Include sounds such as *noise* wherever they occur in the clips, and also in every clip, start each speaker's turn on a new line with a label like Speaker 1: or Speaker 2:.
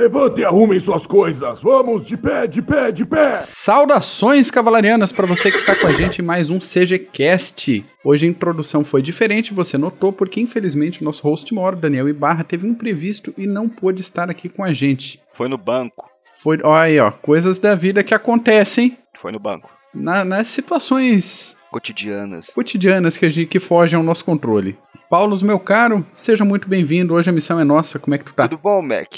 Speaker 1: Levantem e arrumem suas coisas. Vamos, de pé, de pé, de pé.
Speaker 2: Saudações cavalarianas para você que está com a gente em mais um CGCast. Hoje a introdução foi diferente, você notou, porque infelizmente o nosso host maior, Daniel Ibarra, teve um imprevisto e não pôde estar aqui com a gente.
Speaker 3: Foi no banco.
Speaker 2: Foi, olha aí, ó, coisas da vida que acontecem
Speaker 3: Foi no banco.
Speaker 2: na- nas situações
Speaker 3: Cotidianas.
Speaker 2: cotidianas que, a gente, que fogem ao nosso controle. Paulo, meu caro, seja muito bem-vindo. Hoje a missão é nossa. Como é que tu tá?
Speaker 3: Tudo bom, Mac?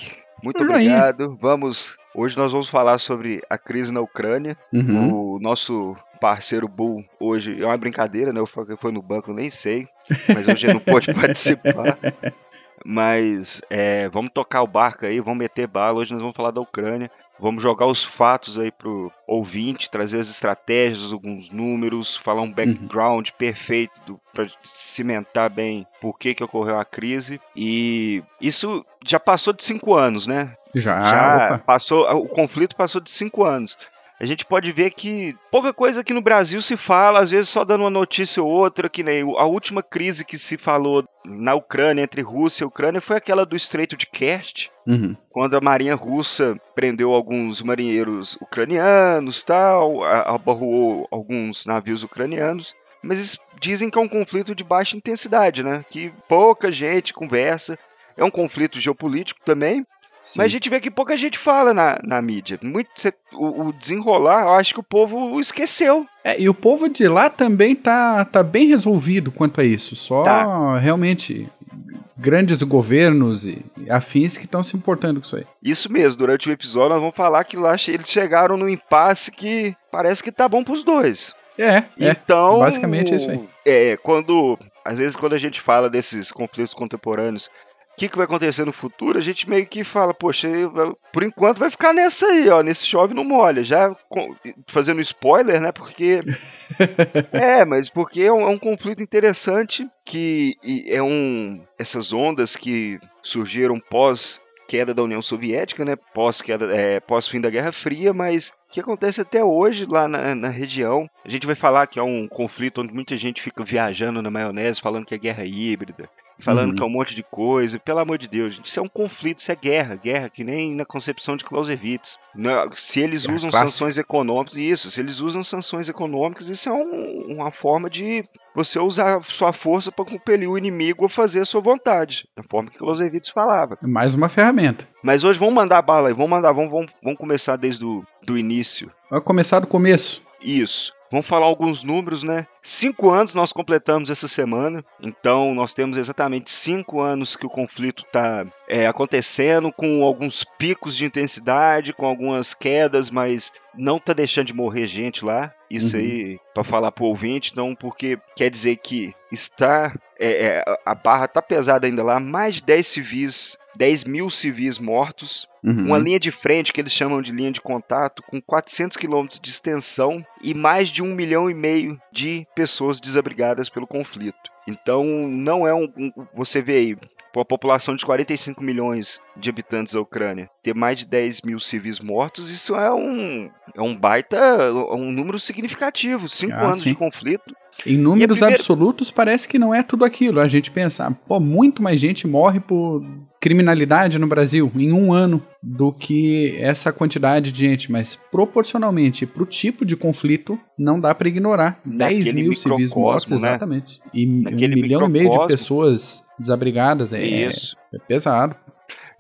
Speaker 3: Muito obrigado. Vamos. Hoje nós vamos falar sobre a crise na Ucrânia.
Speaker 2: Uhum.
Speaker 3: O nosso parceiro Bull hoje é uma brincadeira, né? Eu falei que foi no banco, nem sei. Mas hoje ele não pôde *laughs* participar. Mas é, vamos tocar o barco aí, vamos meter bala. Hoje nós vamos falar da Ucrânia. Vamos jogar os fatos aí pro ouvinte, trazer as estratégias, alguns números, falar um background perfeito do, pra cimentar bem por que, que ocorreu a crise. E isso já passou de cinco anos, né?
Speaker 2: Já,
Speaker 3: já passou, o conflito passou de cinco anos. A gente pode ver que pouca coisa aqui no Brasil se fala, às vezes só dando uma notícia ou outra, que nem a última crise que se falou na Ucrânia, entre Rússia e Ucrânia, foi aquela do Estreito de Kerch,
Speaker 2: Uhum.
Speaker 3: quando a marinha russa prendeu alguns marinheiros ucranianos, tal, a- abarroou alguns navios ucranianos. Mas eles dizem que é um conflito de baixa intensidade, né? Que pouca gente conversa. É um conflito geopolítico também,
Speaker 2: Sim.
Speaker 3: mas a gente vê que pouca gente fala na, na mídia. Muito, cê- o, o desenrolar, eu acho que o povo esqueceu.
Speaker 2: É, e o povo de lá também tá, tá bem resolvido quanto a isso. Só
Speaker 3: Tá.
Speaker 2: realmente grandes governos e, e afins que estão se importando com isso aí.
Speaker 3: Isso mesmo, durante o episódio nós vamos falar que lá eles chegaram num impasse que parece que tá bom pros dois.
Speaker 2: É, é.
Speaker 3: Então,
Speaker 2: basicamente é isso aí.
Speaker 3: É, quando às vezes quando a gente fala desses conflitos contemporâneos, o que, que vai acontecer no futuro, a gente meio que fala, poxa, por enquanto vai ficar nessa aí, ó, nesse chove não molha, já fazendo spoiler, né? Porque *laughs* é, mas porque é um, é um conflito interessante que é um essas ondas que surgiram pós queda da União Soviética, né? Pós queda, é, pós fim da Guerra Fria, mas que acontece até hoje lá na, na região. A gente vai falar que é um conflito onde muita gente fica viajando na maionese, falando que é guerra híbrida, falando
Speaker 2: Uhum.
Speaker 3: que é um monte de coisa. Pelo amor de Deus, gente, isso é um conflito, isso é guerra, guerra que nem na concepção de Clausewitz. Se eles
Speaker 2: Guerra
Speaker 3: usam sanções econômicas, isso, se eles usam sanções econômicas, isso é um- uma forma de você usar sua força para compelir o inimigo a fazer a sua vontade, da forma que Clausewitz falava.
Speaker 2: É mais uma ferramenta.
Speaker 3: Mas hoje vamos mandar bala aí, vamos mandar, vamos, vamos, vamos começar desde o do início.
Speaker 2: Vai começar do começo.
Speaker 3: Isso. Vamos falar alguns números, né? Cinco anos nós completamos essa semana, então nós temos exatamente cinco anos que o conflito está acontecendo, com alguns picos de intensidade, com algumas quedas, mas não tá deixando de morrer gente lá. Isso
Speaker 2: Uhum.
Speaker 3: aí para falar pro ouvinte, então, porque quer dizer que está é, é, a barra tá pesada ainda lá, mais de 10 civis, 10 mil civis mortos,
Speaker 2: Uhum.
Speaker 3: uma linha de frente que eles chamam de linha de contato com 400 quilômetros de extensão e mais de um milhão e meio de pessoas desabrigadas pelo conflito. Então não é um, um- você vê aí com a população de 45 milhões de habitantes da Ucrânia ter mais de 10 mil civis mortos, isso é um é um baita um número significativo. Cinco
Speaker 2: Ah,
Speaker 3: anos
Speaker 2: sim.
Speaker 3: de conflito.
Speaker 2: Em números
Speaker 3: primeira-
Speaker 2: absolutos, parece que não é tudo aquilo. A gente pensa, pô, muito mais gente morre por criminalidade no Brasil em um ano do que essa quantidade de gente, mas proporcionalmente pro tipo de conflito, não dá pra ignorar. 10
Speaker 3: Naquele
Speaker 2: mil civis mortos,
Speaker 3: né?
Speaker 2: exatamente. E um
Speaker 3: Naquele
Speaker 2: milhão e meio de pessoas desabrigadas. É,
Speaker 3: Isso.
Speaker 2: é pesado.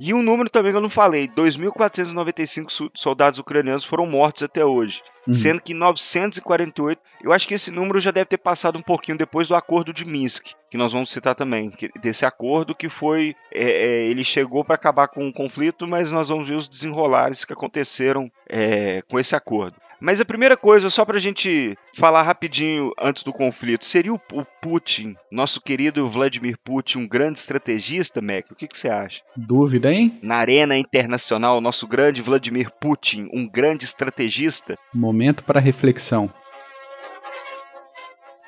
Speaker 3: E um número também que eu não falei: 2.495 su- soldados ucranianos foram mortos até hoje.
Speaker 2: Uhum.
Speaker 3: Sendo que 948, eu acho que esse número já deve ter passado um pouquinho depois do acordo de Minsk, que nós vamos citar também. desse acordo que foi. é, é, ele chegou para acabar com o conflito, mas nós vamos ver os desenrolares que aconteceram é, com esse acordo. Mas a primeira coisa, só pra gente falar rapidinho antes do conflito, seria o, Putin, nosso querido Vladimir Putin, um grande estrategista, Mac? O que, que você acha?
Speaker 2: Dúvida, hein?
Speaker 3: Na arena internacional, nosso grande Vladimir Putin, um grande estrategista,
Speaker 2: Momento para reflexão.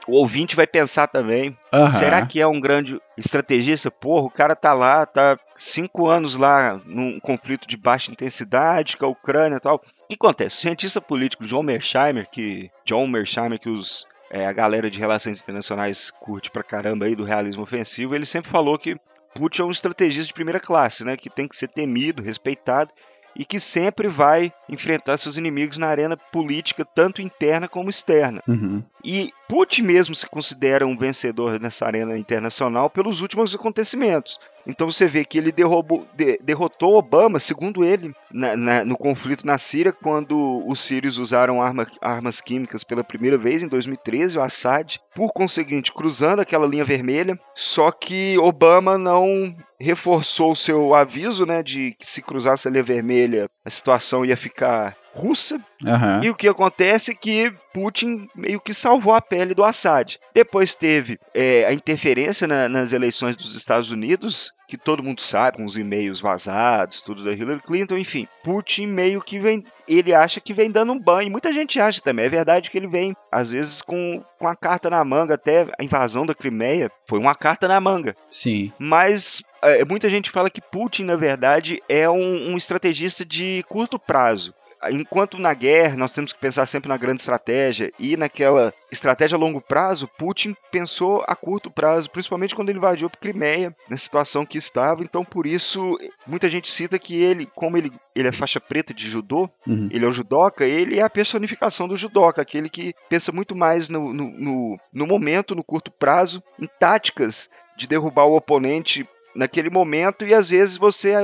Speaker 3: o ouvinte vai pensar também, será que é um grande estrategista? Porra, o cara tá lá, tá cinco anos lá num conflito de baixa intensidade com a Ucrânia e tal. O que acontece? O cientista político John Mersheimer, que John Mersheimer, que os é, a galera de relações internacionais curte pra caramba aí do realismo ofensivo, ele sempre falou que Putin é um estrategista de primeira classe, né? Que tem que ser temido, respeitado e que sempre vai enfrentar seus inimigos na arena política, tanto interna como externa.
Speaker 2: Uhum.
Speaker 3: E Putin mesmo se considera um vencedor nessa arena internacional pelos últimos acontecimentos. Então você vê que ele derrubou, de, derrotou Obama, segundo ele, na, na, no conflito na Síria, quando os sírios usaram arma, armas químicas pela primeira vez em 2013, o Assad, por conseguinte, cruzando aquela linha vermelha. Só que Obama não reforçou o seu aviso, né, de que se cruzasse a linha vermelha, a situação ia ficar russa.
Speaker 2: Uhum.
Speaker 3: E o que acontece é que Putin meio que salvou a pele do Assad. Depois teve é, a interferência na, nas eleições dos Estados Unidos, que todo mundo sabe, com os e-mails vazados, tudo da Hillary Clinton, enfim. Putin meio que vem. Ele acha que vem dando um banho. Muita gente acha também. É verdade que ele vem, às vezes, com, com a carta na manga. Até a invasão da Crimeia foi uma carta na manga.
Speaker 2: Sim.
Speaker 3: Mas muita gente fala que Putin, na verdade, é um, um estrategista de curto prazo enquanto na guerra nós temos que pensar sempre na grande estratégia e naquela estratégia a longo prazo, Putin pensou a curto prazo, principalmente quando ele invadiu a Crimeia, na situação que estava. Então, por isso, muita gente cita que ele, como ele, ele é faixa preta de judô,
Speaker 2: Uhum.
Speaker 3: ele é o judoca, ele é a personificação do judoca, aquele que pensa muito mais no, no, no, no momento, no curto prazo, em táticas de derrubar o oponente naquele momento e às vezes você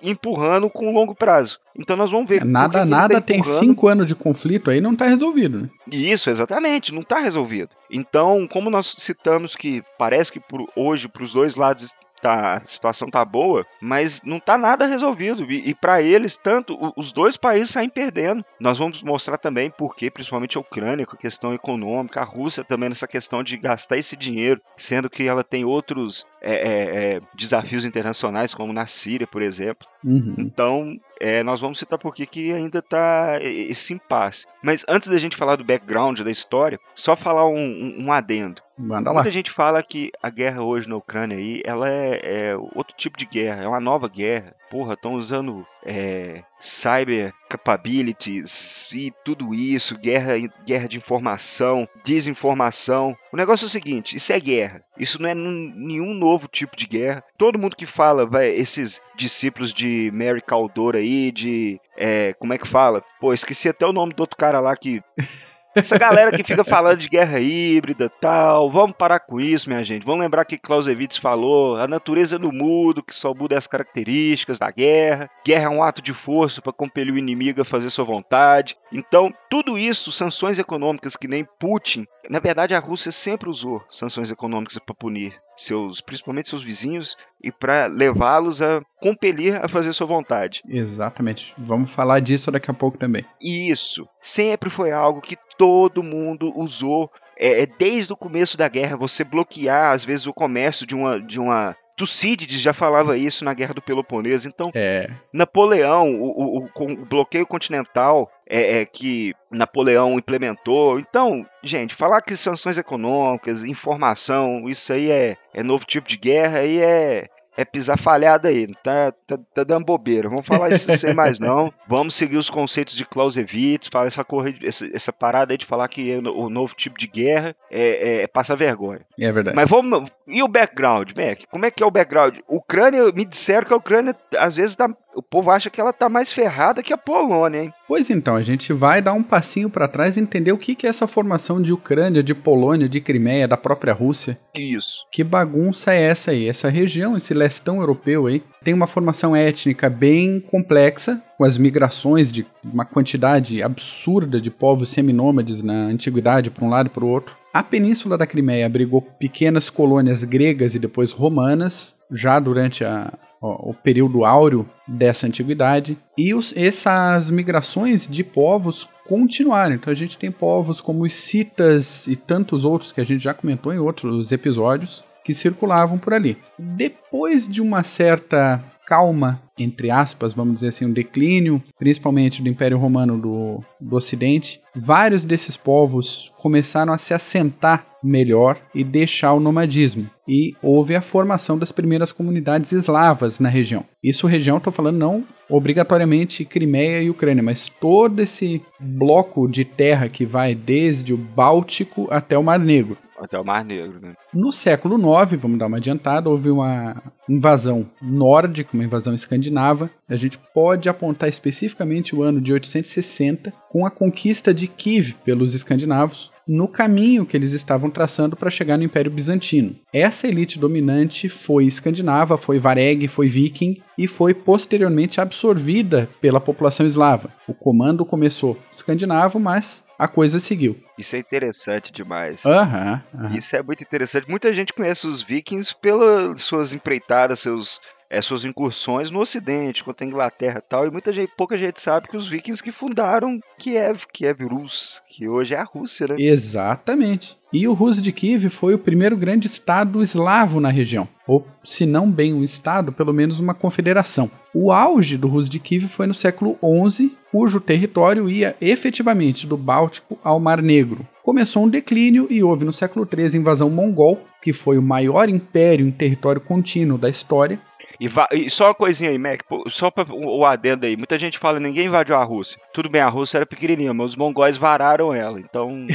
Speaker 3: empurrando com longo prazo. Então nós vamos ver.
Speaker 2: Nada, nada
Speaker 3: tá
Speaker 2: tem cinco anos de conflito aí, não tá resolvido, né?
Speaker 3: Isso, exatamente, não está resolvido. Então, como nós citamos que parece que por hoje para os dois lados tá, a situação tá boa, mas não tá nada resolvido. E, e para eles, tanto os dois países saem perdendo. Nós vamos mostrar também porque, principalmente a Ucrânia, com a questão econômica, a Rússia também nessa questão de gastar esse dinheiro, sendo que ela tem outros é, é, é, desafios internacionais, como na Síria, por exemplo.
Speaker 2: Uhum.
Speaker 3: Então, é, nós vamos citar por que ainda está esse impasse. Mas antes da gente falar do background da história, só falar um, um- um adendo.
Speaker 2: Manda lá.
Speaker 3: Muita gente fala que a guerra hoje na Ucrânia aí, ela é, é outro tipo de guerra, é uma nova guerra. Porra, estão usando é, cyber capabilities e tudo isso, guerra, guerra de informação, desinformação. O negócio é o seguinte, isso é guerra. Isso não é nenhum novo tipo de guerra. Todo mundo que fala, vai, esses discípulos de Mary Caldor aí, de é, como é que fala? Pô, esqueci até o nome do outro cara lá que essa galera que fica falando de guerra híbrida tal, vamos parar com isso, minha gente. Vamos lembrar que Clausewitz falou: a natureza não muda, que só muda as características da guerra. Guerra é um ato de força para compelir o inimigo a fazer sua vontade. Então, tudo isso, sanções econômicas que nem Putin, na verdade a Rússia sempre usou sanções econômicas para punir seus, principalmente seus vizinhos e para levá-los a compelir a fazer sua vontade.
Speaker 2: Exatamente. Vamos falar disso daqui a pouco também.
Speaker 3: Isso sempre foi algo que todo mundo usou. É, é desde o começo da guerra, você bloquear, às vezes, o comércio de uma. De uma Tucídides já falava isso na Guerra do Peloponeso. Então,
Speaker 2: É.
Speaker 3: Napoleão, o, o- o bloqueio continental é, é que Napoleão implementou. Então, gente, falar que sanções econômicas, informação, isso aí é, é novo tipo de guerra e é, é pisar falhada aí. Tá, tá, tá dando bobeira. Vamos falar isso sem *laughs* mais não. Vamos seguir os conceitos de Clausewitz, falar essa, corre, essa, essa parada aí de falar que é o novo tipo de guerra é, é, é passar vergonha.
Speaker 2: É verdade.
Speaker 3: Mas vamos. E o background, Mac? Como é que é o background? Ucrânia, me disseram que a Ucrânia, às vezes, tá, o povo acha que ela tá mais ferrada que a Polônia, hein?
Speaker 2: Pois então, a gente vai dar um passinho pra trás e entender o que que é essa formação de Ucrânia, de Polônia, de Crimeia, da própria Rússia.
Speaker 3: Isso.
Speaker 2: Que bagunça é essa aí? Essa região, esse lestão europeu aí, tem uma formação étnica bem complexa, com as migrações de uma quantidade absurda de povos seminômades na antiguidade para um lado e para o outro. A Península da Crimeia abrigou pequenas colônias gregas e depois romanas, já durante a- o período áureo dessa antiguidade. E os- essas migrações de povos continuaram. Então a gente tem povos como os citas e tantos outros que a gente já comentou em outros episódios que circulavam por ali. Depois de uma certa calma, entre aspas, vamos dizer assim, um declínio, principalmente do Império Romano do, do Ocidente, vários desses povos começaram a se assentar melhor e deixar o nomadismo. E houve a formação das primeiras comunidades eslavas na região. Isso região, estou falando não obrigatoriamente Crimeia e Ucrânia, mas todo esse bloco de terra que vai desde o Báltico até o Mar Negro.
Speaker 3: Até o Mar Negro, né?
Speaker 2: No século IX, vamos dar uma adiantada, houve uma invasão nórdica, uma invasão escandinava. A gente pode apontar especificamente o ano de 860, com a conquista de Kiev pelos escandinavos, no caminho que eles estavam traçando para chegar no Império Bizantino. Essa elite dominante foi escandinava, foi vareg, foi viking e foi posteriormente absorvida pela população eslava. O comando começou escandinavo, mas a coisa seguiu.
Speaker 3: Isso é interessante demais.
Speaker 2: Aham, aham.
Speaker 3: Isso é muito interessante. Muita gente conhece os vikings pelas suas empreitadas, seus, é, suas incursões no Ocidente, contra a Inglaterra e tal. E muita gente, pouca gente sabe que os vikings que fundaram Kiev, Kiev Rus, que hoje é a Rússia, né?
Speaker 2: Exatamente. E o Rus de Kiev foi o primeiro grande estado eslavo na região, ou se não bem um estado, pelo menos uma confederação. O auge do Rus de Kiev foi no século XI, cujo território ia efetivamente do Báltico ao Mar Negro. Começou um declínio e houve no século XIII a invasão mongol, que foi o maior império em território contínuo da história,
Speaker 3: E, e só uma coisinha aí, Mac, só para o adendo aí. Muita gente fala ninguém invadiu a Rússia. Tudo bem, a Rússia era pequenininha, mas os mongóis vararam ela. Então,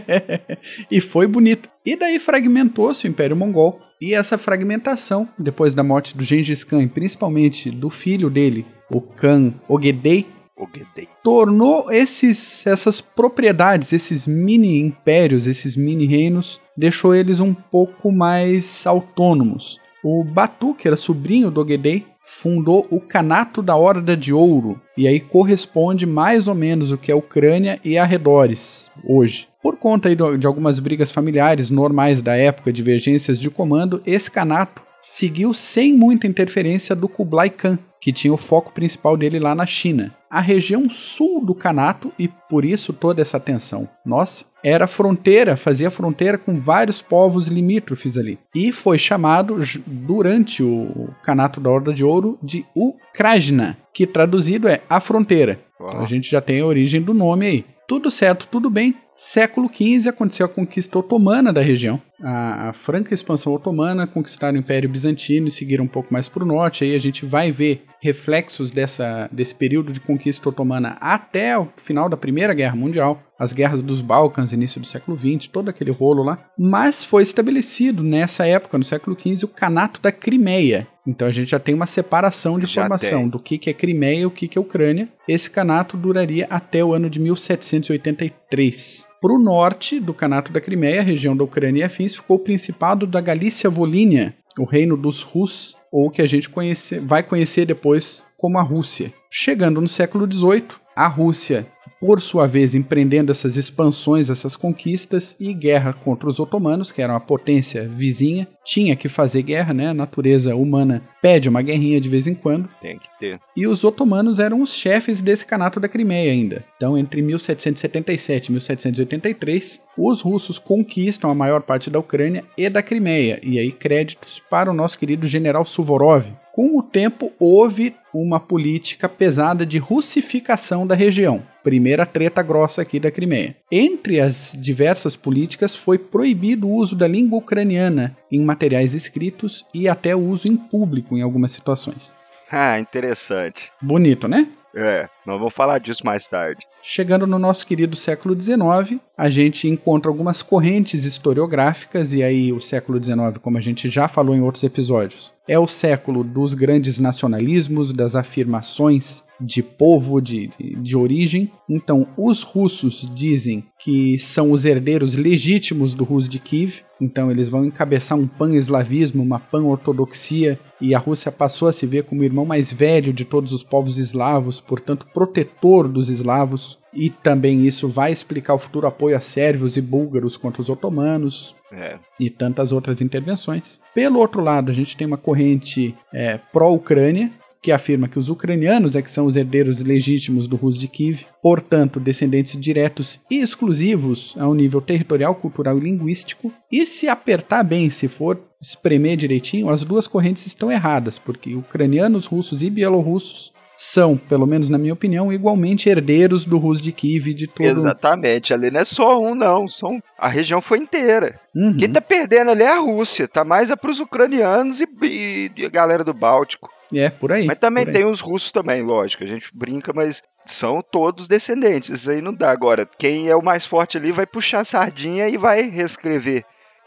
Speaker 3: *laughs*
Speaker 2: e foi bonito. E daí fragmentou-se o Império Mongol. E essa fragmentação, depois da morte do Gengis Khan, e principalmente do filho dele, o Khan Ogedei,
Speaker 3: o Guedei.
Speaker 2: tornou esses, essas propriedades, esses mini impérios, esses mini reinos, deixou eles um pouco mais autônomos. O Batu, que era sobrinho do Ogedei, fundou o Canato da Horda de Ouro, e aí corresponde mais ou menos o que é Ucrânia e arredores hoje. Por conta de algumas brigas familiares normais da época, divergências de comando, esse canato seguiu sem muita interferência do Kublai Khan, que tinha o foco principal dele lá na China. A região sul do Kanato, e por isso toda essa tensão, nossa, era fronteira, fazia fronteira com vários povos limítrofes ali. E foi chamado, durante o Kanato da Horda de Ouro, de Ukrajna, que traduzido é a fronteira. Então a gente já tem a origem do nome aí. Tudo certo, tudo bem. Século XV aconteceu a conquista otomana da região. A, a franca expansão otomana conquistaram o Império Bizantino e seguiram um pouco mais para o norte. Aí a gente vai ver reflexos dessa, desse período de conquista otomana até o final da Primeira Guerra Mundial, as guerras dos Balcãs, início do século XX, todo aquele rolo lá. Mas foi estabelecido nessa época, no século XV, o Canato da Crimeia. Então a gente já tem uma separação de
Speaker 3: Já
Speaker 2: formação
Speaker 3: tem.
Speaker 2: do que, que é Crimeia e o que, que é Ucrânia. Esse canato duraria até o ano de 1783. Para o norte do Canato da Crimeia, região da Ucrânia e afins, ficou o Principado da Galícia-Volínia, o reino dos Rus, ou que a gente conhece- vai conhecer depois como a Rússia. Chegando no século XVIII, a Rússia, por sua vez, empreendendo essas expansões, essas conquistas e guerra contra os otomanos, que eram a potência vizinha, tinha que fazer guerra, né? A natureza humana pede uma guerrinha de vez em quando.
Speaker 3: Tem que ter.
Speaker 2: E os otomanos eram os chefes desse canato da Crimeia ainda. Então, entre 1777 e 1783, os russos conquistam a maior parte da Ucrânia e da Crimeia. E aí, créditos para o nosso querido general Suvorov. Com o tempo, houve uma política pesada de russificação da região. Primeira treta grossa aqui da Crimeia. Entre as diversas políticas, foi proibido o uso da língua ucraniana em materiais escritos e até o uso em público em algumas situações.
Speaker 3: Ah, interessante.
Speaker 2: Bonito, né?
Speaker 3: É, nós vamos falar disso mais tarde.
Speaker 2: Chegando no nosso querido século XIX, a gente encontra algumas correntes historiográficas, e aí o século XIX, como a gente já falou em outros episódios, é o século dos grandes nacionalismos, das afirmações de povo, de, de, de origem. Então, os russos dizem que são os herdeiros legítimos do Rus de Kiev, então eles vão encabeçar um pan-eslavismo, uma pan-ortodoxia, e a Rússia passou a se ver como o irmão mais velho de todos os povos eslavos, portanto protetor dos eslavos, e também isso vai explicar o futuro apoio a sérvios e búlgaros contra os otomanos,
Speaker 3: É.
Speaker 2: e tantas outras intervenções. Pelo outro lado, a gente tem uma corrente é, pró-Ucrânia, que afirma que os ucranianos é que são os herdeiros legítimos do Rus de Kiev, portanto, descendentes diretos e exclusivos ao nível territorial, cultural e linguístico. E se apertar bem, se for espremer direitinho, as duas correntes estão erradas, porque ucranianos, russos e bielorrussos são, pelo menos na minha opinião, igualmente herdeiros do Rus de Kiev e de todo
Speaker 3: Exatamente. Ali não é só um, não. São... A região foi inteira.
Speaker 2: Uhum.
Speaker 3: Quem tá perdendo ali é a Rússia. Tá mais é pros ucranianos e, e- e a galera do Báltico.
Speaker 2: É, por aí.
Speaker 3: Mas também tem os russos também, lógico. A gente brinca, mas são todos descendentes. Isso aí não dá. Agora, quem é o mais forte ali vai puxar a sardinha e vai reescrever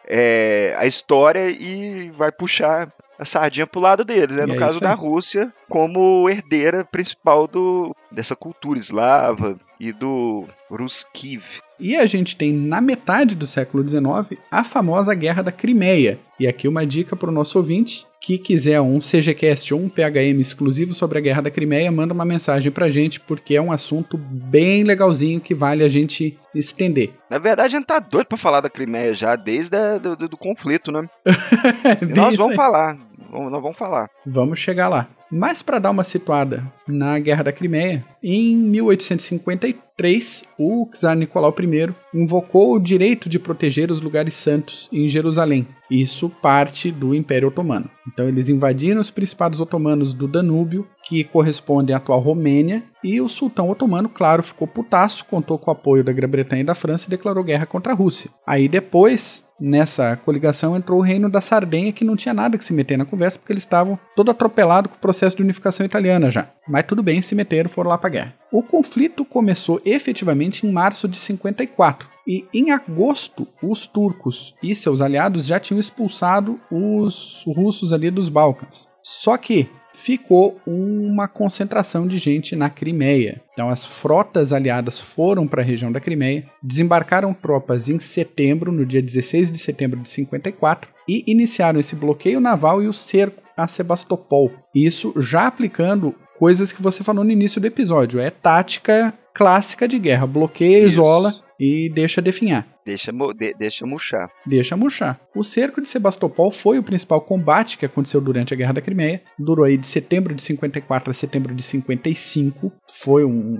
Speaker 3: é, a história e vai puxar a sardinha pro lado deles, né? No
Speaker 2: é
Speaker 3: caso da. Rússia, como herdeira principal do, dessa cultura eslava e do Ruskiv.
Speaker 2: E a gente tem na metade do século XIX a famosa Guerra da Crimeia. E aqui uma dica para o nosso ouvinte que quiser um CGCast ou um PHM exclusivo sobre a Guerra da Crimeia, manda uma mensagem pra gente, porque é um assunto bem legalzinho que vale a gente estender.
Speaker 3: Na verdade, a gente tá doido pra falar da Crimeia já, desde a, do, do- do conflito, né? *laughs* Nós vamos
Speaker 2: aí.
Speaker 3: falar. Vamos- Nós vamos falar.
Speaker 2: Vamos chegar lá. Mas para dar uma situada na Guerra da Crimeia, em 1853, o czar Nicolau I invocou o direito de proteger os lugares santos em Jerusalém. Isso parte do Império Otomano. Então eles invadiram os principados otomanos do Danúbio, que correspondem à atual Romênia, e o sultão otomano, claro, ficou putaço, contou com o apoio da Grã-Bretanha e da França e declarou guerra contra a Rússia. Aí depois, nessa coligação, entrou o reino da Sardenha, que não tinha nada que se meter na conversa, porque eles estavam todo atropelado com o processo de unificação italiana já. Mas tudo bem, se meteram, foram lá pra guerra. O conflito começou efetivamente em março de 54. E em agosto, os turcos e seus aliados já tinham expulsado os russos ali dos Balcãs. Só que ficou uma concentração de gente na Crimeia. Então as frotas aliadas foram para a região da Crimeia, desembarcaram tropas em setembro, no dia 16 de setembro de 54, e iniciaram esse bloqueio naval e o cerco a Sebastopol. Isso já aplicando coisas que você falou no início do episódio. É tática clássica de guerra. Bloqueia,
Speaker 3: Isso.
Speaker 2: isola e deixa definhar.
Speaker 3: Deixa, de- deixa murchar.
Speaker 2: Deixa murchar. O cerco de Sebastopol foi o principal combate que aconteceu durante a Guerra da Crimeia. Durou aí de setembro de 54 a setembro de 55. Foi um,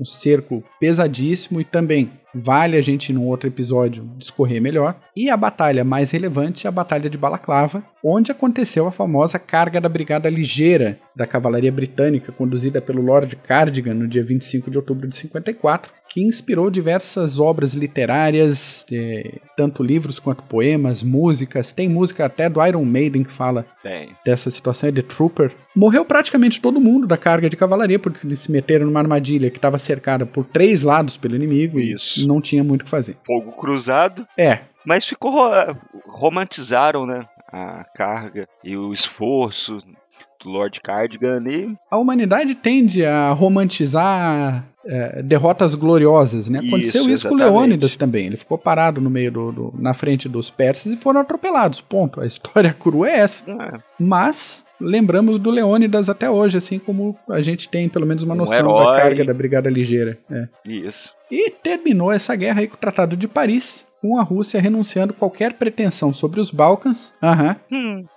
Speaker 2: um cerco pesadíssimo e também vale a gente num outro episódio discorrer melhor. E a batalha mais relevante é a Batalha de Balaclava, onde aconteceu a famosa carga da Brigada Ligeira da Cavalaria Britânica, conduzida pelo Lord Cardigan no dia 25 de outubro de 54, que inspirou diversas obras literárias, eh, tanto livros quanto poemas, músicas. Tem música até do Iron Maiden que fala
Speaker 3: Tem.
Speaker 2: dessa situação, é The Trooper. Morreu praticamente todo mundo da carga de cavalaria, porque eles se meteram numa armadilha que estava cercada por três lados pelo inimigo
Speaker 3: Isso.
Speaker 2: e não tinha muito o que fazer.
Speaker 3: Fogo cruzado.
Speaker 2: É,
Speaker 3: Mas ficou. ro- romantizaram, né? A carga e o esforço do Lord Cardigan e
Speaker 2: a humanidade tende a romantizar é, derrotas gloriosas, né? Aconteceu
Speaker 3: Isso,
Speaker 2: isso, com. Leônidas também. Ele ficou parado no meio do, do- na frente dos persas e foram atropelados. Ponto. A história *laughs* crua é essa.
Speaker 3: ah,
Speaker 2: Mas lembramos do Leônidas até hoje, assim como a gente tem pelo menos uma
Speaker 3: Um
Speaker 2: noção
Speaker 3: herói.
Speaker 2: da carga da Brigada Ligeira. É.
Speaker 3: isso.
Speaker 2: E terminou essa guerra aí com o Tratado de Paris, com a Rússia renunciando qualquer pretensão sobre os Balcãs. Aham.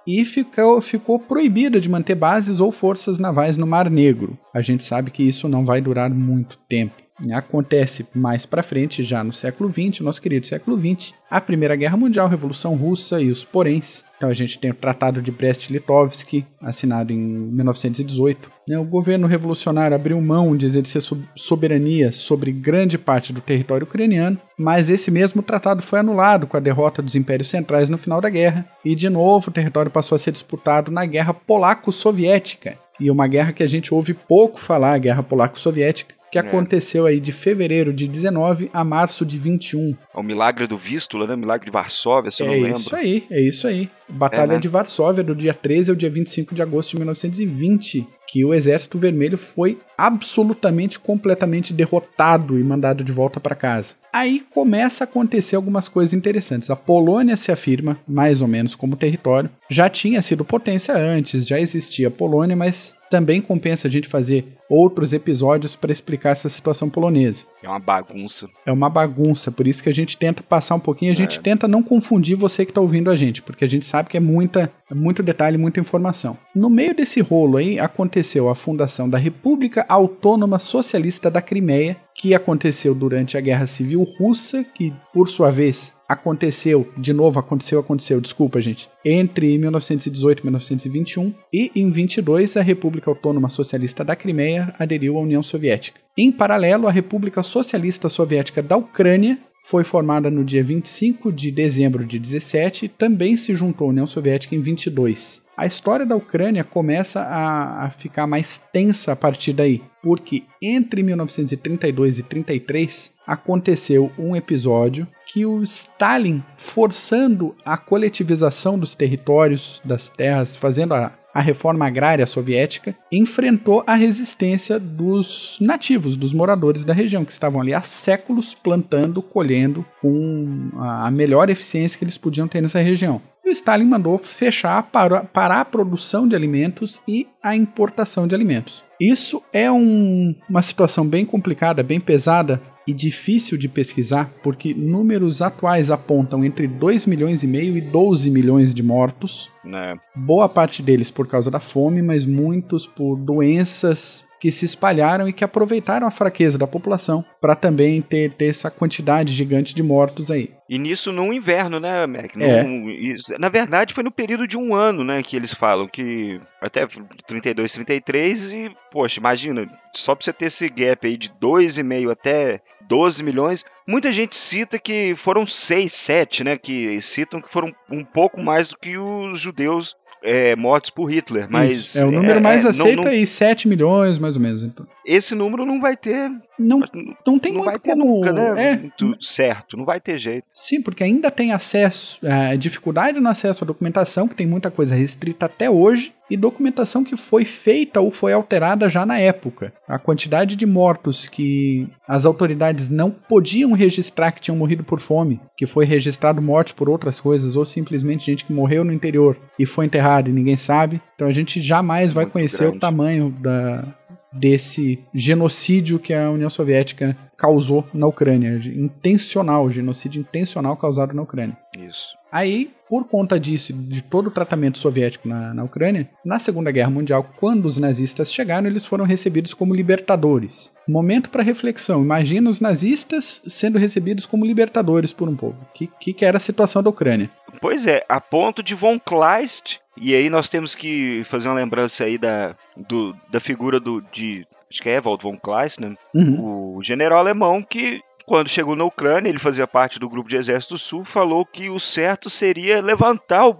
Speaker 2: E ficou, ficou proibida de manter bases ou forças navais no Mar Negro. A gente sabe que isso não vai durar muito tempo. Acontece mais pra frente, já no século XX, nosso querido século XX, a Primeira Guerra Mundial, Revolução Russa e os poréns. Então a gente tem o Tratado de Brest-Litovsk, assinado em 1918. né? O governo revolucionário abriu mão de exercer sob- soberania sobre grande parte do território ucraniano, mas esse mesmo tratado foi anulado com a derrota dos impérios centrais no final da guerra, e de novo o território passou a ser disputado na Guerra Polaco-Soviética. E uma guerra que a gente ouve pouco falar, a Guerra Polaco-Soviética, que
Speaker 3: É.
Speaker 2: aconteceu aí de fevereiro de 19 a março de 21.
Speaker 3: É o milagre do Vístula, né? O milagre de Varsóvia, se eu
Speaker 2: é
Speaker 3: não lembro.
Speaker 2: isso aí, é isso aí. Batalha
Speaker 3: É, né?
Speaker 2: de Varsóvia, do dia 13 ao dia 25 de agosto de 1920, que o Exército Vermelho foi absolutamente, completamente derrotado e mandado de volta para casa. Aí começa a acontecer algumas coisas interessantes. A Polônia se afirma, mais ou menos, como território. Já tinha sido potência antes, já existia a Polônia, mas também compensa a gente fazer outros episódios para explicar essa situação polonesa.
Speaker 3: É uma bagunça.
Speaker 2: É uma bagunça, por isso que a gente tenta passar um pouquinho, a gente tenta não confundir você que está ouvindo a gente, porque a gente sabe que é muita, é muito detalhe, muita informação. No meio desse rolo aí aconteceu a fundação da República Autônoma Socialista da Crimeia, que aconteceu durante a Guerra Civil Russa, que por sua vez aconteceu, de novo aconteceu, aconteceu, desculpa gente, entre 1918 e 1921, e em 22 a República Autônoma Socialista da Crimeia aderiu à União Soviética. Em paralelo, a República Socialista Soviética da Ucrânia foi formada no dia 25 de dezembro de 17 e também se juntou à União Soviética em 22. A história da Ucrânia começa a, a, ficar mais tensa a partir daí, porque entre 1932 e 33 aconteceu um episódio que o Stalin, forçando a coletivização dos territórios, das terras, fazendo a, a reforma agrária soviética, enfrentou a resistência dos nativos, dos moradores da região, que estavam ali há séculos plantando, colhendo com a melhor eficiência que eles podiam ter nessa região. E o Stalin mandou fechar, para, parar a produção de alimentos e a importação de alimentos. Isso é um, uma situação bem complicada, bem pesada, e difícil de pesquisar porque números atuais apontam entre 2 milhões e meio e 12 milhões de mortos.
Speaker 3: Né?
Speaker 2: Boa parte deles por causa da fome, mas muitos por doenças que se espalharam e que aproveitaram a fraqueza da população para também ter, ter essa quantidade gigante de mortos aí.
Speaker 3: E nisso no inverno, né, Mac?
Speaker 2: É.
Speaker 3: isso, na verdade, foi no período de um ano, né, que eles falam que até 32, 33 e, poxa, imagina, só para você ter esse gap aí de 2,5 até 12 milhões, muita gente cita que foram 6, 7, né, que citam que foram um pouco mais do que os judeus é, mortos por Hitler, mas...
Speaker 2: Isso, é o número
Speaker 3: é,
Speaker 2: mais
Speaker 3: é,
Speaker 2: aceito
Speaker 3: não, não,
Speaker 2: aí, 7 milhões, mais ou menos. Então.
Speaker 3: Esse número não vai ter...
Speaker 2: Não, não tem
Speaker 3: não
Speaker 2: muito
Speaker 3: vai ter
Speaker 2: como...
Speaker 3: nunca, né?
Speaker 2: É,
Speaker 3: Muito certo, não vai ter jeito.
Speaker 2: Sim, porque ainda tem acesso, é, dificuldade no acesso à documentação, que tem muita coisa restrita até hoje, e documentação que foi feita ou foi alterada já na época. A quantidade de mortos que as autoridades não podiam registrar que tinham morrido por fome, que foi registrado mortes por outras coisas, ou simplesmente gente que morreu no interior e foi enterrada e ninguém sabe. Então a gente jamais vai
Speaker 3: Muito
Speaker 2: conhecer
Speaker 3: grande.
Speaker 2: o tamanho da, desse genocídio que a União Soviética causou na Ucrânia. Intencional, genocídio intencional causado na Ucrânia.
Speaker 3: Isso.
Speaker 2: Aí, por conta disso, de todo o tratamento soviético na, na Ucrânia, na Segunda Guerra Mundial, quando os nazistas chegaram, eles foram recebidos como libertadores. Momento para reflexão. Imagina os nazistas sendo recebidos como libertadores por um povo. Que, que, que era a situação da Ucrânia?
Speaker 3: Pois é, a ponto de von Kleist, e aí nós temos que fazer uma lembrança aí da, do, da figura do, de, acho que é Ewald von Kleist, né?
Speaker 2: Uhum.
Speaker 3: o general alemão que quando chegou na Ucrânia, ele fazia parte do grupo de exército sul, falou que o certo seria levantar o,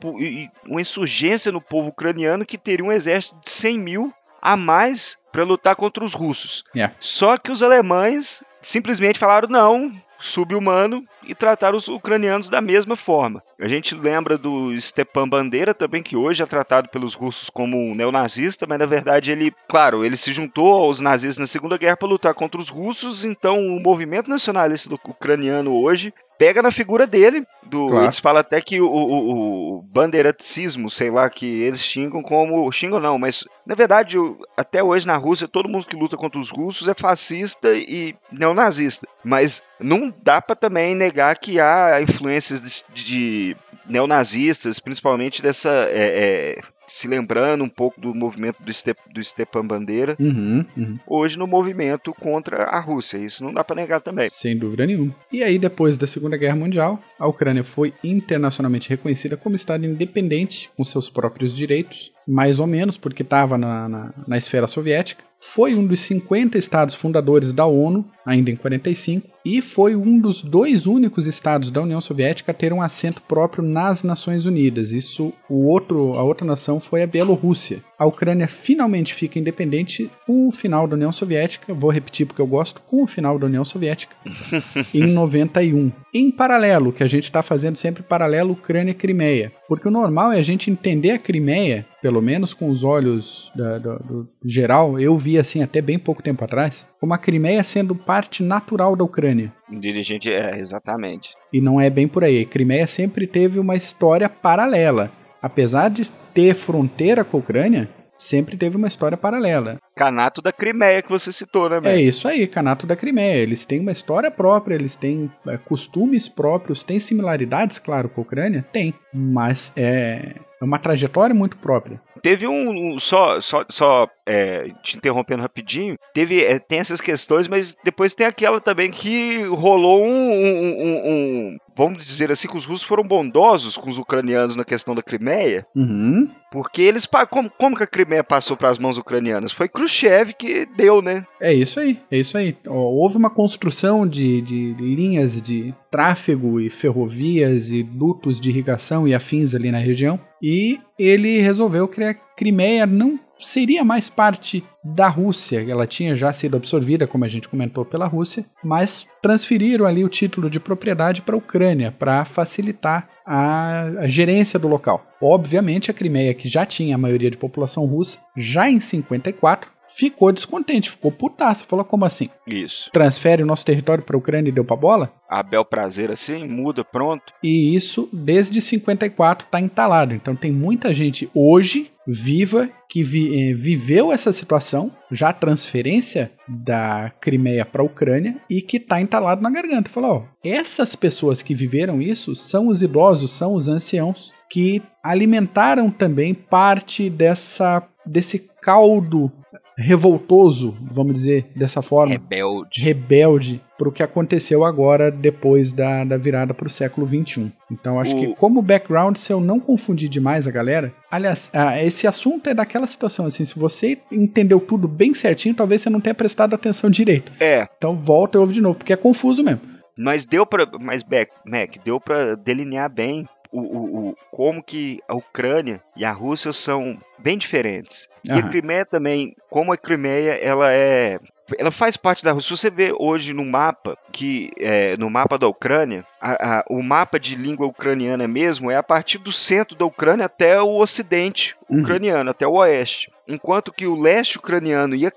Speaker 3: uma insurgência no povo ucraniano que teria um exército de 100 mil a mais para lutar contra os russos.
Speaker 2: Yeah.
Speaker 3: Só que os alemães simplesmente falaram não, subhumano, e trataram os ucranianos da mesma forma. A gente lembra do Stepan Bandeira também, que hoje é tratado pelos russos como um neonazista, mas na verdade ele, claro, ele se juntou aos nazistas na Segunda Guerra para lutar contra os russos, então o movimento nacionalista ucraniano hoje pega na figura dele. Do,
Speaker 2: Claro.
Speaker 3: Eles falam até que o, o, o bandeiratismo, sei lá, que eles xingam como. Xingam não, mas na verdade, até hoje na Rússia, todo mundo que luta contra os russos é fascista e neonazista. Mas não dá pra também negar que há influências de, de neonazistas, principalmente dessa. é, é, se lembrando um pouco do movimento do, Ste do Stepan Bandeira,
Speaker 2: Uhum, uhum.
Speaker 3: hoje no movimento contra a Rússia. Isso não dá pra negar também.
Speaker 2: Sem dúvida nenhuma. E aí, depois da Segunda Guerra Mundial, a Ucrânia foi internacionalmente reconhecida como Estado independente, com seus próprios direitos, mais ou menos, porque estava na, na, na esfera soviética. Foi um dos 50 estados fundadores da ONU, ainda em 45, e foi um dos dois únicos estados da União Soviética a ter um assento próprio nas Nações Unidas. Isso, o outro, a outra nação foi a Bielorrússia. A Ucrânia finalmente fica independente com o final da União Soviética. Vou repetir porque eu gosto, com o final da União Soviética *laughs* em 91. Em paralelo, que a gente está fazendo sempre paralelo Ucrânia e Crimeia. Porque o normal é a gente entender a Crimeia, pelo menos com os olhos da- da- do geral, eu vi assim até bem pouco tempo atrás, como a Crimeia sendo parte natural da Ucrânia.
Speaker 3: Dirigente, é, exatamente.
Speaker 2: E não é bem por aí. Crimeia sempre teve uma história paralela. Apesar de ter fronteira com a Ucrânia, sempre teve uma história paralela.
Speaker 3: Canato da Crimeia que você citou, né,
Speaker 2: É
Speaker 3: velho?
Speaker 2: isso aí, Canato da Crimeia. Eles têm uma história própria, eles têm é, costumes próprios, têm similaridades, claro, com a Ucrânia? Tem. Mas é, é uma trajetória muito própria.
Speaker 3: Teve um. um- só só, só é, te interrompendo rapidinho. Teve, é, tem essas questões, mas depois tem aquela também que rolou um. um, um- vamos dizer assim, que os russos foram bondosos com os ucranianos na questão da Crimeia,
Speaker 2: Uhum.
Speaker 3: porque eles. Como, como que a Crimeia passou para as mãos ucranianas? Foi Khrushchev que deu, né?
Speaker 2: É isso aí, é isso aí. Houve uma construção de, de linhas de tráfego e ferrovias e dutos de irrigação e afins ali na região. E ele resolveu criar Crimeia não seria mais parte da Rússia, ela tinha já sido absorvida, como a gente comentou, pela Rússia, mas transferiram ali o título de propriedade para a Ucrânia para facilitar a, a gerência do local. Obviamente, a Crimeia, que já tinha a maioria de população russa, já em 54, ficou descontente, ficou putaça. Falou como assim?
Speaker 3: Isso.
Speaker 2: Transfere o nosso território para a Ucrânia e deu pra bola?
Speaker 3: A bel prazer assim, muda, pronto.
Speaker 2: E isso, desde 54, está entalado. Então tem muita gente hoje viva que vi- eh, viveu essa situação, já a transferência da Crimeia para a Ucrânia, e que está entalado na garganta. Falou: ó, essas pessoas que viveram isso são os idosos, são os anciãos que alimentaram também parte dessa desse caldo revoltoso, vamos dizer dessa forma,
Speaker 3: Rebelde.
Speaker 2: rebelde para o que aconteceu agora depois da, da virada para o século XXI. Então acho
Speaker 3: O-
Speaker 2: que como background, se eu não confundir demais a galera, aliás, ah, esse assunto é daquela situação assim, se você entendeu tudo bem certinho, talvez você não tenha prestado atenção direito.
Speaker 3: É,
Speaker 2: Então volta e ouve de novo, porque é confuso mesmo.
Speaker 3: mas deu pra. Mas, Beck, Mac, deu pra delinear bem o, o, o- como que a Ucrânia e a Rússia são bem diferentes. E a. Crimeia também, como a Crimeia, ela é. Ela faz parte da Rússia. Se você vê hoje no mapa, que é, no mapa da Ucrânia, a- a- o mapa de língua ucraniana mesmo é a partir do centro da Ucrânia até o ocidente
Speaker 2: Uhum.
Speaker 3: ucraniano, até o oeste. Enquanto que o leste ucraniano ia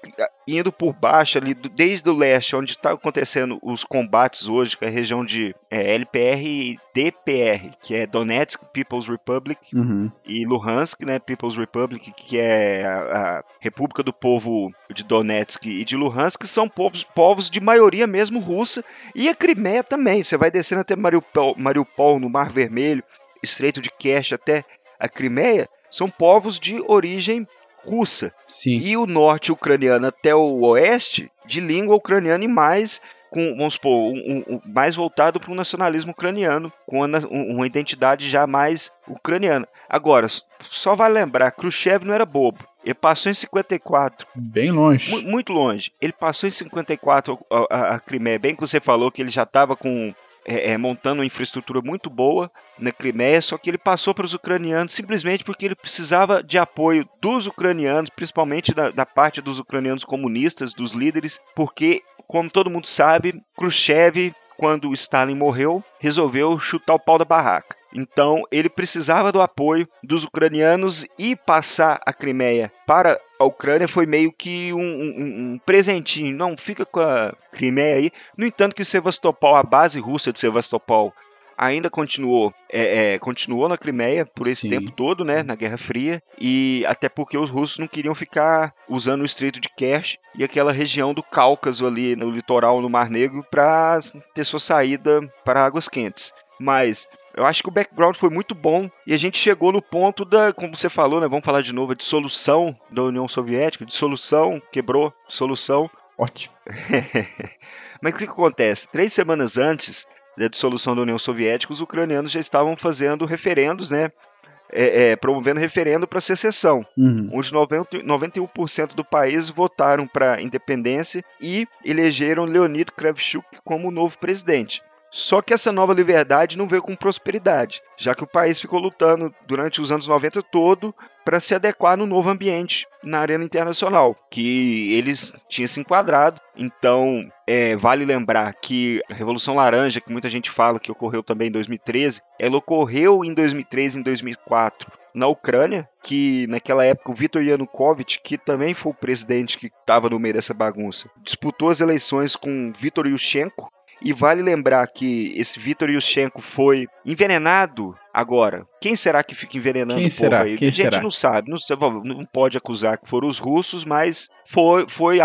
Speaker 3: indo por baixo ali, desde o leste, onde está acontecendo os combates hoje, que é a região de é, LPR e DPR, que é Donetsk People's Republic,
Speaker 2: Uhum.
Speaker 3: e Luhansk, né, People's Republic, que é a, a República do Povo de Donetsk e de Luhansk, que são povos, povos de maioria mesmo russa, e a Crimeia também. Você vai descendo até Mariupol, Mariupol no Mar Vermelho, Estreito de Kerch até a Crimeia, são povos de origem russa.
Speaker 2: Sim.
Speaker 3: E o norte ucraniano até o oeste, de língua ucraniana e mais, com, vamos supor, um- um- mais voltado para o nacionalismo ucraniano, com uma, um- uma identidade já mais ucraniana. Agora, só vai lembrar, Khrushchev não era bobo. Ele passou em 54,
Speaker 2: Bem longe.
Speaker 3: mu- muito longe. Ele passou em 54 a, a, a Crimeia, bem que você falou que ele já estava com é, é, montando uma infraestrutura muito boa na Crimeia, só que ele passou para os ucranianos simplesmente porque ele precisava de apoio dos ucranianos, principalmente da, da parte dos ucranianos comunistas, dos líderes, porque, como todo mundo sabe, Khrushchev, quando Stalin morreu, resolveu chutar o pau da barraca. Então ele precisava do apoio dos ucranianos e passar a Crimeia para a Ucrânia foi meio que um, um- um presentinho. Não, fica com a Crimeia aí. No entanto, que Sevastopol, a base russa de Sevastopol, ainda continuou, é, é, continuou na Crimeia por esse
Speaker 2: Sim,
Speaker 3: tempo todo, né,
Speaker 2: sim.
Speaker 3: na Guerra Fria, e até porque os russos não queriam ficar usando o Estreito de Kerch e aquela região do Cáucaso ali no litoral, no Mar Negro, para ter sua saída para águas quentes. Mas eu acho que o background foi muito bom e a gente chegou no ponto da, como você falou, né, vamos falar de novo, a dissolução da União Soviética, dissolução, quebrou, dissolução,
Speaker 2: Ótimo. *laughs*
Speaker 3: mas o que que acontece? Três semanas antes da dissolução da União Soviética, os ucranianos já estavam fazendo referendos, né? é, é, promovendo referendo para secessão,
Speaker 2: Uhum.
Speaker 3: onde 90, 91% do país votaram para independência e elegeram Leonid Kravchuk como novo presidente. Só que essa nova liberdade não veio com prosperidade, já que o país ficou lutando durante os anos 90 todo para se adequar no novo ambiente na arena internacional, que eles tinham se enquadrado. Então, é, vale lembrar que a Revolução Laranja, que muita gente fala que ocorreu também em 2013, ela ocorreu em 2003 e em 2004 na Ucrânia, que naquela época o Viktor Yanukovych, que também foi o presidente que estava no meio dessa bagunça, disputou as eleições com Viktor Yushchenko, e vale lembrar que esse Viktor Yushchenko foi envenenado agora. Quem será que fica envenenando
Speaker 2: Quem
Speaker 3: o povo
Speaker 2: será?
Speaker 3: aí?
Speaker 2: Quem
Speaker 3: a gente
Speaker 2: será?
Speaker 3: não sabe, não, não pode acusar que foram os russos, mas foi, foi,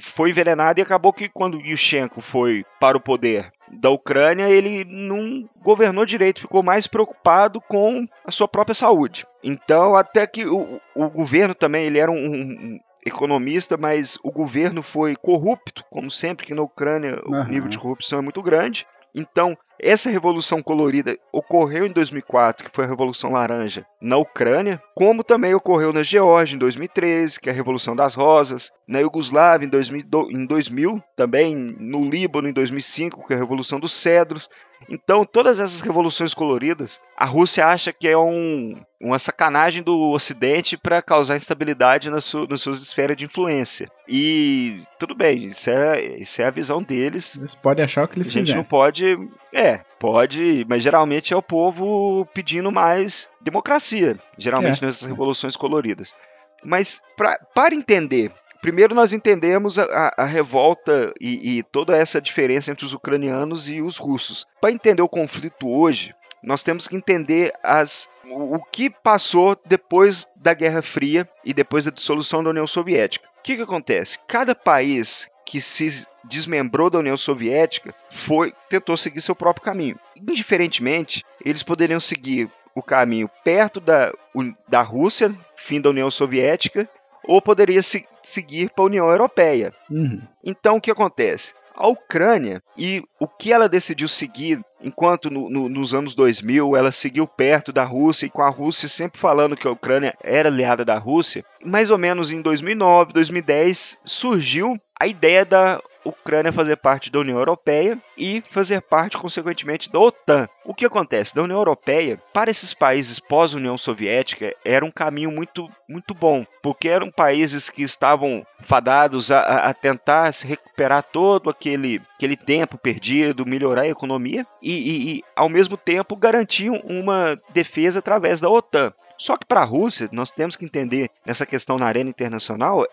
Speaker 3: foi envenenado e acabou que quando Yushchenko foi para o poder da Ucrânia, ele não governou direito, ficou mais preocupado com a sua própria saúde. Então, até que o, o governo também, ele era um, um economista, mas o governo foi corrupto, como sempre que na Ucrânia o
Speaker 2: Aham.
Speaker 3: nível de corrupção é muito grande. Então, Essa revolução colorida ocorreu em 2004, que foi a Revolução Laranja, na Ucrânia, como também ocorreu na Geórgia em 2013, que é a Revolução das Rosas, na Iugoslávia em 2000, em 2000 também no Líbano em 2005, que é a Revolução dos Cedros. Então, todas essas revoluções coloridas, a Rússia acha que é um, uma sacanagem do Ocidente para causar instabilidade nas suas esferas de influência. E tudo bem, isso é, isso é a visão deles.
Speaker 2: Eles podem achar o que eles
Speaker 3: A gente
Speaker 2: quiserem.
Speaker 3: não pode. É, pode, mas geralmente é o povo pedindo mais democracia, geralmente
Speaker 2: É.
Speaker 3: nessas revoluções coloridas. Mas pra, para entender, primeiro nós entendemos a, a- revolta e, e toda essa diferença entre os ucranianos e os russos. Para entender o conflito hoje, nós temos que entender as, o, que passou depois da Guerra Fria e depois da dissolução da União Soviética. O que, que acontece? Cada país que se desmembrou da União Soviética foi tentou seguir seu próprio caminho. Indiferentemente, eles poderiam seguir o caminho perto da, da Rússia, fim da União Soviética, ou poderia se- seguir para a União Europeia.
Speaker 2: Uhum.
Speaker 3: Então, o que acontece? A Ucrânia e o que ela decidiu seguir, enquanto no- no- nos anos 2000 ela seguiu perto da Rússia e com a Rússia sempre falando que a Ucrânia era aliada da Rússia, mais ou menos em 2009, 2010 surgiu a ideia da Ucrânia fazer parte da União Europeia e fazer parte, consequentemente, da OTAN. O que acontece? Da União Europeia, para esses países pós-União Soviética, era um caminho muito, muito bom, porque eram países que estavam fadados a, a- tentar se recuperar todo aquele, aquele tempo perdido, melhorar a economia e, e- e, ao mesmo tempo, garantiam uma defesa através da OTAN. Só que para a Rússia, nós temos que entender nessa questão na arena internacional,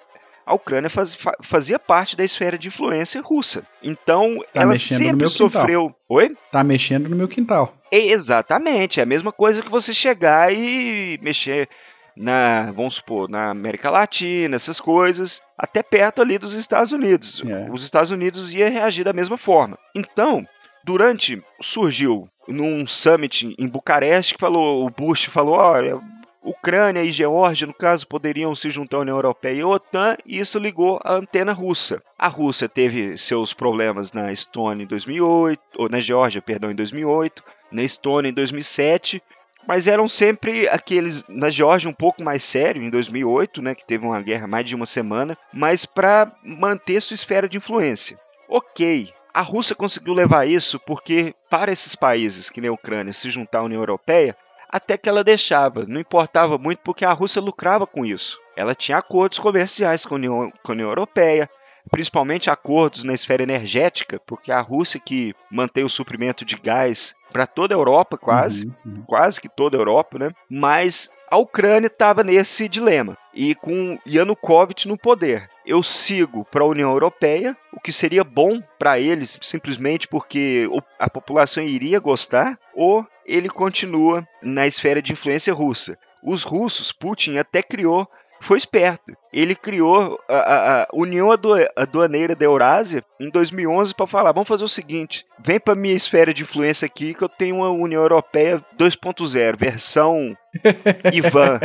Speaker 3: a Ucrânia faz- fa- fazia parte da esfera de influência russa. Então,
Speaker 2: Tá
Speaker 3: ela sempre sofreu. Oi?
Speaker 2: Tá mexendo no meu quintal.
Speaker 3: Exatamente, é a mesma coisa que você chegar e mexer na, vamos supor, na América Latina, essas coisas, até perto ali dos Estados Unidos.
Speaker 2: É.
Speaker 3: Os Estados Unidos ia reagir da mesma forma. Então, durante surgiu num summit em Bucareste que falou, o Bush falou, olha, Ucrânia e Geórgia, no caso, poderiam se juntar à União Europeia e à OTAN, e isso ligou a antena russa. A Rússia teve seus problemas na Estônia em 2008, ou na Geórgia, perdão, em 2008, na Estônia em 2007, mas eram sempre aqueles na Geórgia um pouco mais sério em 2008, né, que teve uma guerra mais de uma semana, mas para manter sua esfera de influência. OK, a Rússia conseguiu levar isso porque para esses países que nem a Ucrânia se juntar à União Europeia, até que ela deixava, não importava muito porque a Rússia lucrava com isso. Ela tinha acordos comerciais com a União, com a União Europeia, principalmente acordos na esfera energética, porque a Rússia que mantém o suprimento de gás para toda a Europa, quase,
Speaker 2: Uhum, uhum.
Speaker 3: quase que toda a Europa, né? Mas a Ucrânia estava nesse dilema e com Yanukovych no poder. Eu sigo para a União Europeia, o que seria bom para eles, simplesmente porque a população iria gostar, ou ele continua na esfera de influência russa. Os russos, Putin até criou, foi esperto. Ele criou a, a- União Adu- Aduaneira da Eurásia em 2011 para falar: vamos fazer o seguinte, vem para minha esfera de influência aqui que eu tenho uma União Europeia 2.0, versão *laughs* Ivan.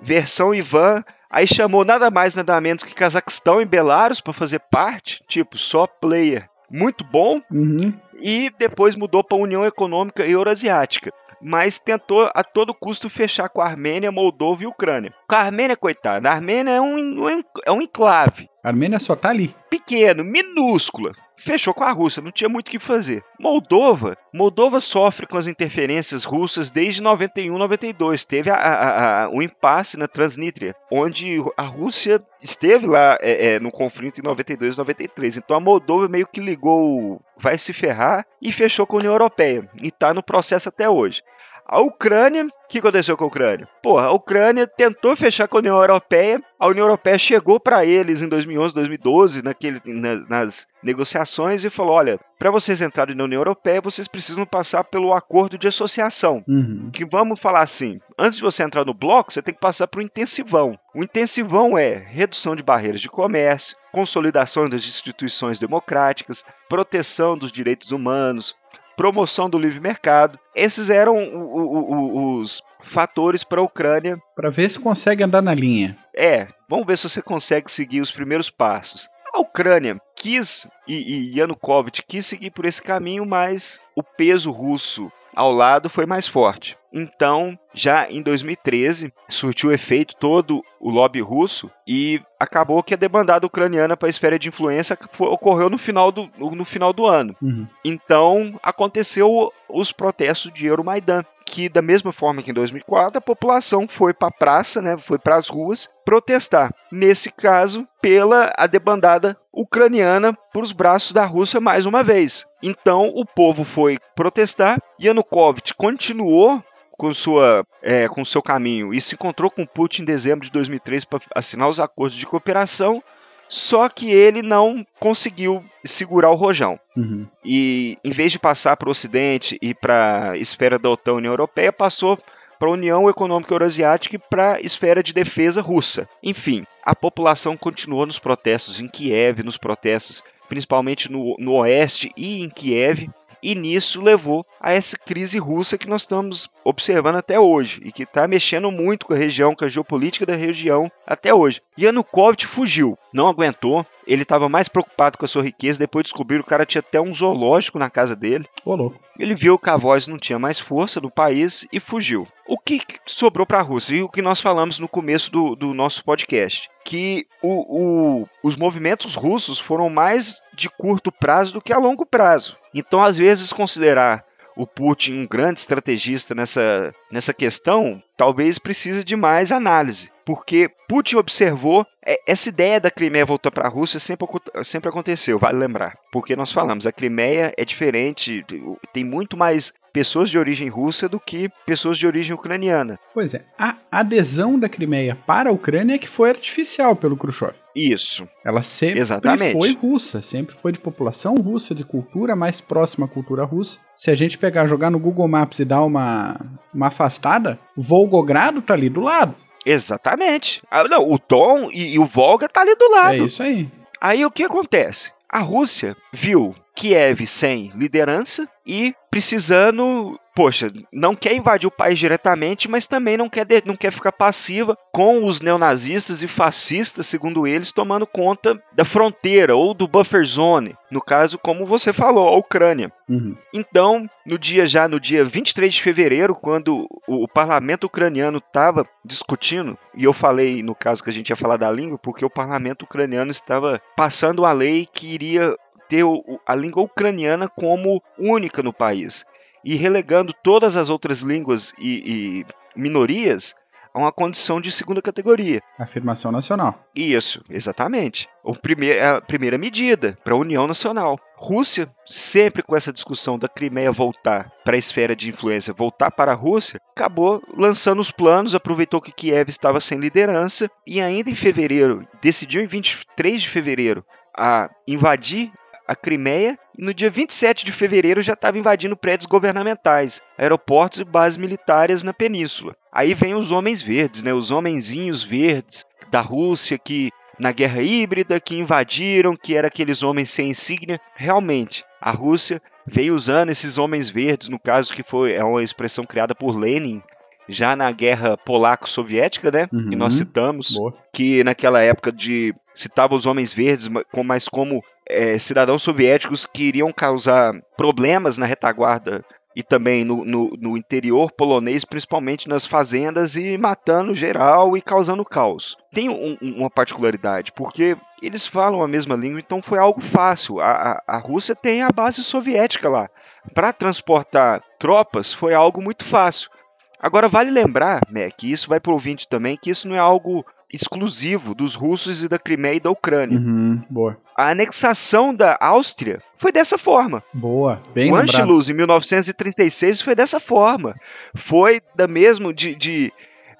Speaker 3: versão Ivan. Aí chamou nada mais, nada menos que Cazaquistão e Belarus para fazer parte, tipo, só player. Muito bom,
Speaker 2: Uhum.
Speaker 3: e depois mudou para a União Econômica Euroasiática. Mas tentou a todo custo fechar com a Armênia, Moldova e Ucrânia. Com a Armênia, coitada, a Armênia é um, é um enclave
Speaker 2: A Armênia só tá ali.
Speaker 3: pequeno, minúscula. Fechou com a Rússia, não tinha muito o que fazer. Moldova, Moldova sofre com as interferências russas desde 91, 92. Teve a, a, a, o impasse na Transnistria, onde a Rússia esteve lá é, é, no conflito em 92, 93. Então a Moldova meio que ligou, vai se ferrar e fechou com a União Europeia e está no processo até hoje. A Ucrânia, o que aconteceu com a Ucrânia? Porra, a Ucrânia tentou fechar com a União Europeia, a União Europeia chegou para eles em 2011, 2012, naquele, nas, nas negociações e falou: olha, para vocês entrarem na União Europeia, vocês precisam passar pelo acordo de associação.
Speaker 2: Uhum.
Speaker 3: Que vamos falar assim: antes de você entrar no bloco, você tem que passar por um intensivão. O intensivão é redução de barreiras de comércio, consolidação das instituições democráticas, proteção dos direitos humanos, promoção do livre mercado. Esses eram o- o- o- os fatores para a Ucrânia.
Speaker 2: Pra ver se consegue andar na linha.
Speaker 3: É, vamos ver se você consegue seguir os primeiros passos. A Ucrânia, quis, e, e Yanukovych quis seguir por esse caminho, mas o peso russo ao lado foi mais forte. Então, já em 2013, surtiu efeito todo o lobby russo e acabou que a debandada ucraniana para a esfera de influência ocorreu no final do, no final do ano. Uhum. Então, aconteceu os protestos de Euromaidan, que da mesma forma que em 2004, a população foi para a praça, né, foi para as ruas protestar. Nesse caso, pela a debandada ucraniana por os braços da Rússia mais uma vez. Então, o povo foi protestar, Yanukovych continuou com, sua, é, com seu caminho e se encontrou com Putin em dezembro de 2003 para assinar os acordos de cooperação, só que ele não conseguiu segurar o rojão. Uhum. E em vez de passar para o Ocidente e para a esfera da OTAN União Europeia, passou para a União Econômica Eurasiática e para a esfera de defesa russa. Enfim, a população continuou nos protestos em Kiev, nos protestos principalmente no, no oeste e em Kiev, e nisso levou a essa crise russa que nós estamos observando até hoje e que está mexendo muito com a região, com a geopolítica da região até hoje. Yanukovych fugiu, não aguentou, ele estava mais preocupado com a sua riqueza, depois descobriram que o cara tinha até um zoológico na casa dele.
Speaker 2: Olô.
Speaker 3: Ele viu que a voz não tinha mais força no país e fugiu. O que sobrou para a Rússia? E o que nós falamos no começo do, do nosso podcast? Que o, o, os movimentos russos foram mais de curto prazo do que a longo prazo. Então, às vezes, considerar o Putin um grande estrategista nessa, nessa questão, talvez precise de mais análise. Porque Putin observou é, essa ideia da Crimeia voltar para a Rússia sempre, sempre aconteceu, vale lembrar. Porque nós falamos, a Crimeia é diferente, tem muito mais pessoas de origem russa do que pessoas de origem ucraniana.
Speaker 2: Pois é, a adesão da Crimeia para a Ucrânia é que foi artificial pelo Khrushchev.
Speaker 3: Isso.
Speaker 2: Ela sempre Exatamente. foi russa, sempre foi de população russa, de cultura mais próxima à cultura russa. Se a gente pegar, jogar no Google Maps e dar uma, uma afastada, Volgogrado tá ali do lado.
Speaker 3: Exatamente. Ah, não, o Tom e, e o Volga tá ali do lado. É
Speaker 2: isso aí.
Speaker 3: Aí o que acontece? A Rússia viu Kiev sem liderança e precisando, poxa, não quer invadir o país diretamente, mas também não quer, não quer ficar passiva com os neonazistas e fascistas, segundo eles, tomando conta da fronteira ou do buffer zone, no caso, como você falou, a Ucrânia. Uhum. Então, no dia já no dia 23 de fevereiro, quando o, o parlamento ucraniano estava discutindo, e eu falei no caso que a gente ia falar da língua, porque o parlamento ucraniano estava passando a lei que iria ter a língua ucraniana como única no país e relegando todas as outras línguas e, e minorias a uma condição de segunda categoria.
Speaker 2: Afirmação nacional.
Speaker 3: Isso, exatamente. O primeir, a primeira medida para a União Nacional. Rússia, sempre com essa discussão da Crimeia voltar para a esfera de influência, voltar para a Rússia, acabou lançando os planos, aproveitou que Kiev estava sem liderança e ainda em fevereiro, decidiu em 23 de fevereiro a invadir a Crimeia e no dia 27 de fevereiro já estava invadindo prédios governamentais, aeroportos e bases militares na península. Aí vem os homens verdes, né, os homenzinhos verdes da Rússia que na guerra híbrida que invadiram, que eram aqueles homens sem insígnia. Realmente, a Rússia veio usando esses homens verdes, no caso que foi é uma expressão criada por Lenin já na guerra polaco-soviética, né? Uhum. Que nós citamos, Boa. que naquela época de citava os homens verdes, mas como é, cidadãos soviéticos que iriam causar problemas na retaguarda e também no, no, no, interior polonês, principalmente nas fazendas e matando geral e causando caos. Tem um, uma particularidade, porque eles falam a mesma língua, então foi algo fácil. A, a, a Rússia tem a base soviética lá. Para transportar tropas foi algo muito fácil. Agora, vale lembrar, Mac, e isso vai para o ouvinte também, que isso não é algo exclusivo dos russos e da Crimeia e da Ucrânia.
Speaker 2: Uhum, boa.
Speaker 3: A anexação da Áustria foi dessa forma.
Speaker 2: Boa, bem
Speaker 3: O Anschluss, em 1936, foi dessa forma. Foi da mesmo de, de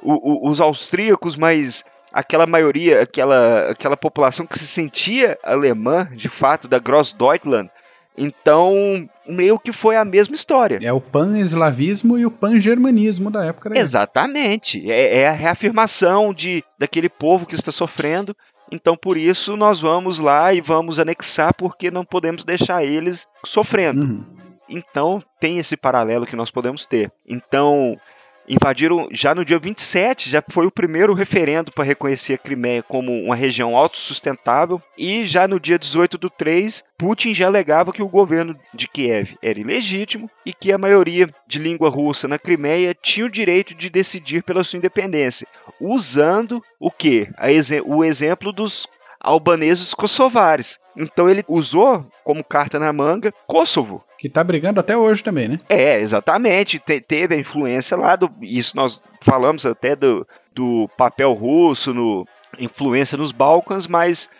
Speaker 3: o, o, os austríacos, mas aquela maioria, aquela, aquela população que se sentia alemã, de fato, da Grossdeutschland, então, meio que foi a mesma história.
Speaker 2: É o pan-eslavismo e o pan-germanismo da época. Da
Speaker 3: Exatamente. É, é, a reafirmação de, daquele povo que está sofrendo. Então, por isso, nós vamos lá e vamos anexar, porque não podemos deixar eles sofrendo. Uhum. Então, tem esse paralelo que nós podemos ter. Então, invadiram já no dia 27, já foi o primeiro referendo para reconhecer a Crimeia como uma região autossustentável, e já no dia 18 do 3, Putin já alegava que o governo de Kiev era ilegítimo e que a maioria de língua russa na Crimeia tinha o direito de decidir pela sua independência, usando o que? O exemplo dos albaneses kosovares. Então ele usou como carta na manga Kosovo.
Speaker 2: Que tá brigando até hoje também, né?
Speaker 3: É, exatamente. Te, teve a influência lá do. Isso nós falamos até do, do papel russo, no, influência nos Balcãs, mas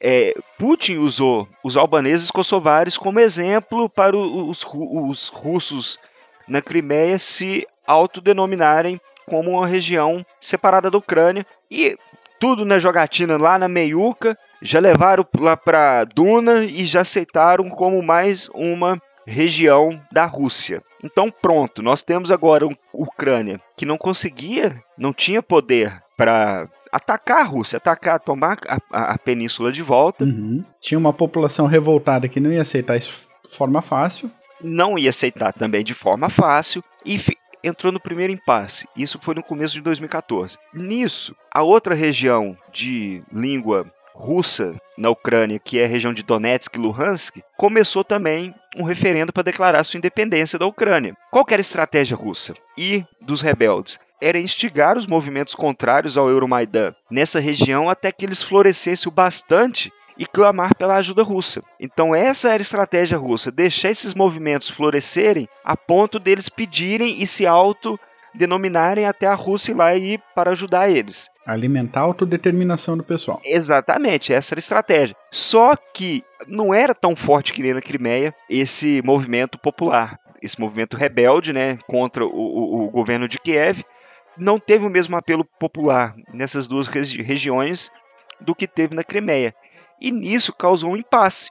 Speaker 3: é, Putin usou os albaneses kosovares como exemplo para os, os russos na Crimeia se autodenominarem como uma região separada da Ucrânia. E tudo na jogatina lá na meiuca, já levaram lá para Duna e já aceitaram como mais uma região da Rússia. Então pronto, nós temos agora uma Ucrânia que não conseguia, não tinha poder para atacar a Rússia, atacar, tomar a, a, a península de volta.
Speaker 2: Uhum. Tinha uma população revoltada que não ia aceitar isso de forma fácil.
Speaker 3: Não ia aceitar também de forma fácil e entrou no primeiro impasse. Isso foi no começo de 2014. Nisso, a outra região de língua russa na Ucrânia, que é a região de Donetsk e Luhansk, começou também um referendo para declarar sua independência da Ucrânia. Qual era a estratégia russa e dos rebeldes? Era instigar os movimentos contrários ao Euromaidan nessa região até que eles florescessem o bastante e clamar pela ajuda russa. Então essa era a estratégia russa, deixar esses movimentos florescerem a ponto deles pedirem e se auto denominarem até a Rússia ir lá e para ajudar eles.
Speaker 2: Alimentar a autodeterminação do pessoal.
Speaker 3: Exatamente, essa era a estratégia. Só que não era tão forte que nem na Crimeia esse movimento popular, esse movimento rebelde né, contra o, o, o governo de Kiev. Não teve o mesmo apelo popular nessas duas regi regiões do que teve na Crimeia e nisso causou um impasse,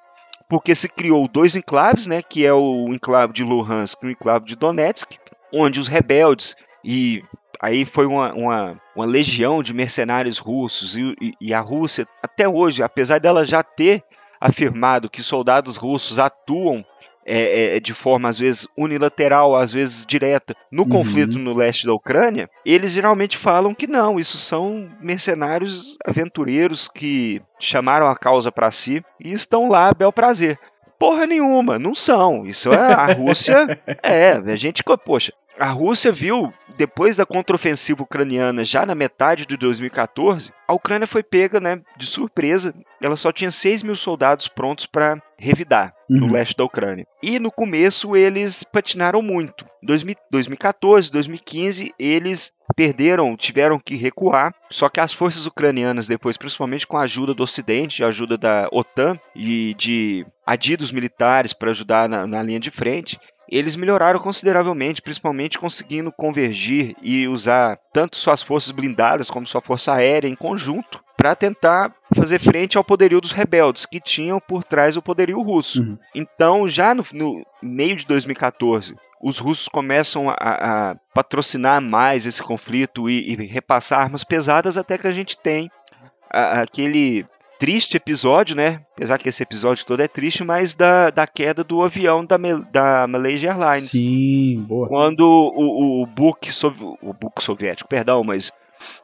Speaker 3: porque se criou dois enclaves, né, que é o enclave de Luhansk e o enclave de Donetsk, onde os rebeldes e aí foi uma, uma, uma legião de mercenários russos e, e, e a Rússia até hoje, apesar dela já ter afirmado que soldados russos atuam é, é, de forma às vezes unilateral, às vezes direta, no uhum. conflito no leste da Ucrânia, eles geralmente falam que não, isso são mercenários aventureiros que chamaram a causa para si e estão lá a bel prazer. Porra nenhuma, não são. Isso é a Rússia. *laughs* é, a gente, poxa, a Rússia viu, depois da contraofensiva ucraniana, já na metade de 2014, a Ucrânia foi pega né, de surpresa. Ela só tinha 6 mil soldados prontos para revidar uhum. no leste da Ucrânia. E no começo eles patinaram muito. 2014, 2015, eles perderam, tiveram que recuar. Só que as forças ucranianas, depois, principalmente com a ajuda do Ocidente, a ajuda da OTAN e de adidos militares para ajudar na, na linha de frente, eles melhoraram consideravelmente, principalmente conseguindo convergir e usar tanto suas forças blindadas como sua força aérea em conjunto para tentar fazer frente ao poderio dos rebeldes que tinham por trás o poderio russo. Uhum. Então, já no, no, meio de 2014, os russos começam a, a patrocinar mais esse conflito e, e, repassar armas pesadas até que a gente tem a, aquele triste episódio, né? Apesar que esse episódio todo é triste, mas da, da queda do avião da, da Malaysia Airlines.
Speaker 2: Sim, boa.
Speaker 3: Quando o, o, Buk, o Buk soviético, perdão, mas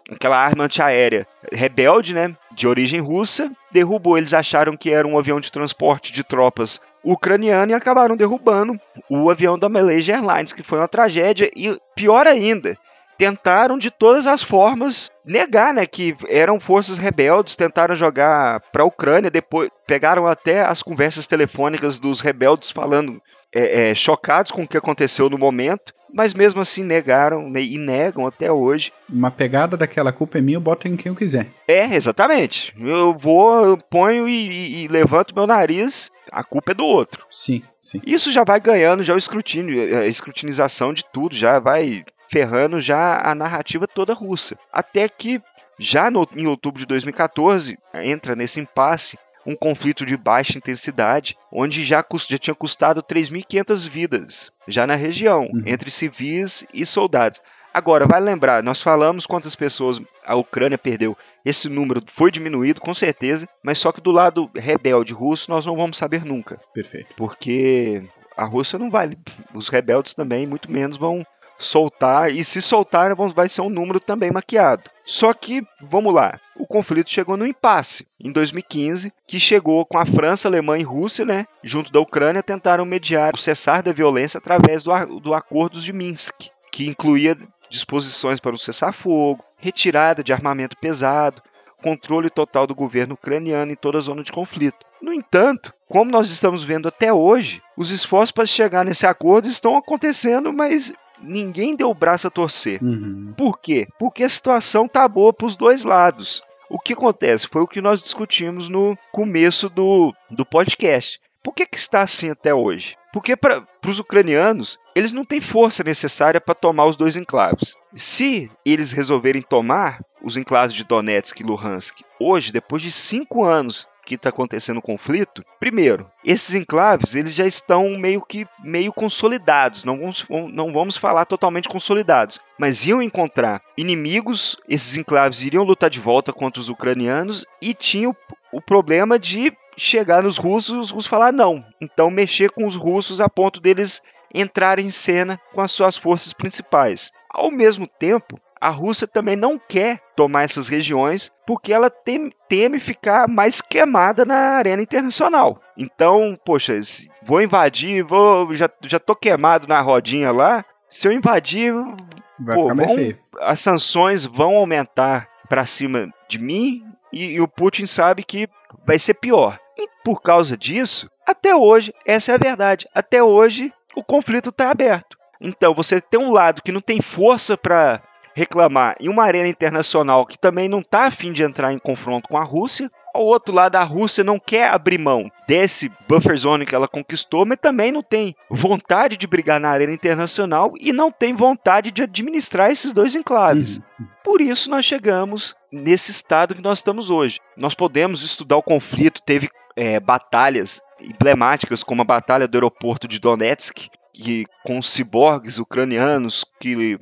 Speaker 3: aquela arma antiaérea rebelde, né? De origem russa, derrubou. Eles acharam que era um avião de transporte de tropas ucraniano e acabaram derrubando o avião da Malaysia Airlines, que foi uma tragédia. E pior ainda, tentaram de todas as formas negar, né, que eram forças rebeldes, tentaram jogar para a Ucrânia, depois pegaram até as conversas telefônicas dos rebeldes falando é, é, chocados com o que aconteceu no momento, mas mesmo assim negaram né, e negam até hoje.
Speaker 2: Uma pegada daquela culpa é minha, eu boto em quem eu quiser.
Speaker 3: É, exatamente. Eu vou, eu ponho e, e, e levanto meu nariz, a culpa é do outro.
Speaker 2: Sim, sim.
Speaker 3: Isso já vai ganhando já o escrutínio, a escrutinização de tudo, já vai ferrando já a narrativa toda russa. Até que, já no, em outubro de 2014, entra nesse impasse um conflito de baixa intensidade, onde já, já tinha custado 3.500 vidas, já na região, uhum. entre civis e soldados. Agora, vai lembrar, nós falamos quantas pessoas a Ucrânia perdeu. Esse número foi diminuído, com certeza, mas só que do lado rebelde russo nós não vamos saber nunca.
Speaker 2: Perfeito.
Speaker 3: Porque a Rússia não vale. Os rebeldes também, muito menos, vão soltar, e se soltar, vai ser um número também maquiado. Só que, vamos lá, o conflito chegou no impasse em 2015, que chegou com a França, Alemanha e Rússia, né, junto da Ucrânia, tentaram mediar o cessar da violência através do, do Acordos de Minsk, que incluía disposições para o cessar-fogo, retirada de armamento pesado, controle total do governo ucraniano em toda a zona de conflito. No entanto, como nós estamos vendo até hoje, os esforços para chegar nesse acordo estão acontecendo, mas ninguém deu o braço a torcer.
Speaker 2: Uhum.
Speaker 3: Por quê? Porque a situação tá boa para os dois lados. O que acontece foi o que nós discutimos no começo do, do podcast. Por que, que está assim até hoje? Porque para os ucranianos, eles não têm força necessária para tomar os dois enclaves. Se eles resolverem tomar os enclaves de Donetsk e Luhansk hoje, depois de cinco anos que está acontecendo o conflito, primeiro, esses enclaves eles já estão meio que meio consolidados, não vamos, não vamos falar totalmente consolidados, mas iam encontrar inimigos, esses enclaves iriam lutar de volta contra os ucranianos e tinha o, o problema de chegar nos russos e os russos falar não. Então mexer com os russos a ponto deles entrarem em cena com as suas forças principais. Ao mesmo tempo, a Rússia também não quer tomar essas regiões porque ela teme, teme ficar mais queimada na arena internacional. Então, poxa, vou invadir, vou já, já tô queimado na rodinha lá. Se eu invadir,
Speaker 2: pô, vão,
Speaker 3: as sanções vão aumentar para cima de mim e, e o Putin sabe que vai ser pior. E por causa disso, até hoje, essa é a verdade. Até hoje, o conflito está aberto. Então, você tem um lado que não tem força para reclamar em uma arena internacional que também não está afim de entrar em confronto com a Rússia. Ao outro lado, a Rússia não quer abrir mão desse buffer zone que ela conquistou, mas também não tem vontade de brigar na arena internacional e não tem vontade de administrar esses dois enclaves. Uhum. Por isso nós chegamos nesse estado que nós estamos hoje. Nós podemos estudar o conflito, teve é, batalhas emblemáticas como a batalha do aeroporto de Donetsk, que com ciborgues ucranianos que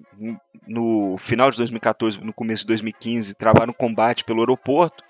Speaker 3: no final de 2014, no começo de 2015, travaram combate pelo aeroporto.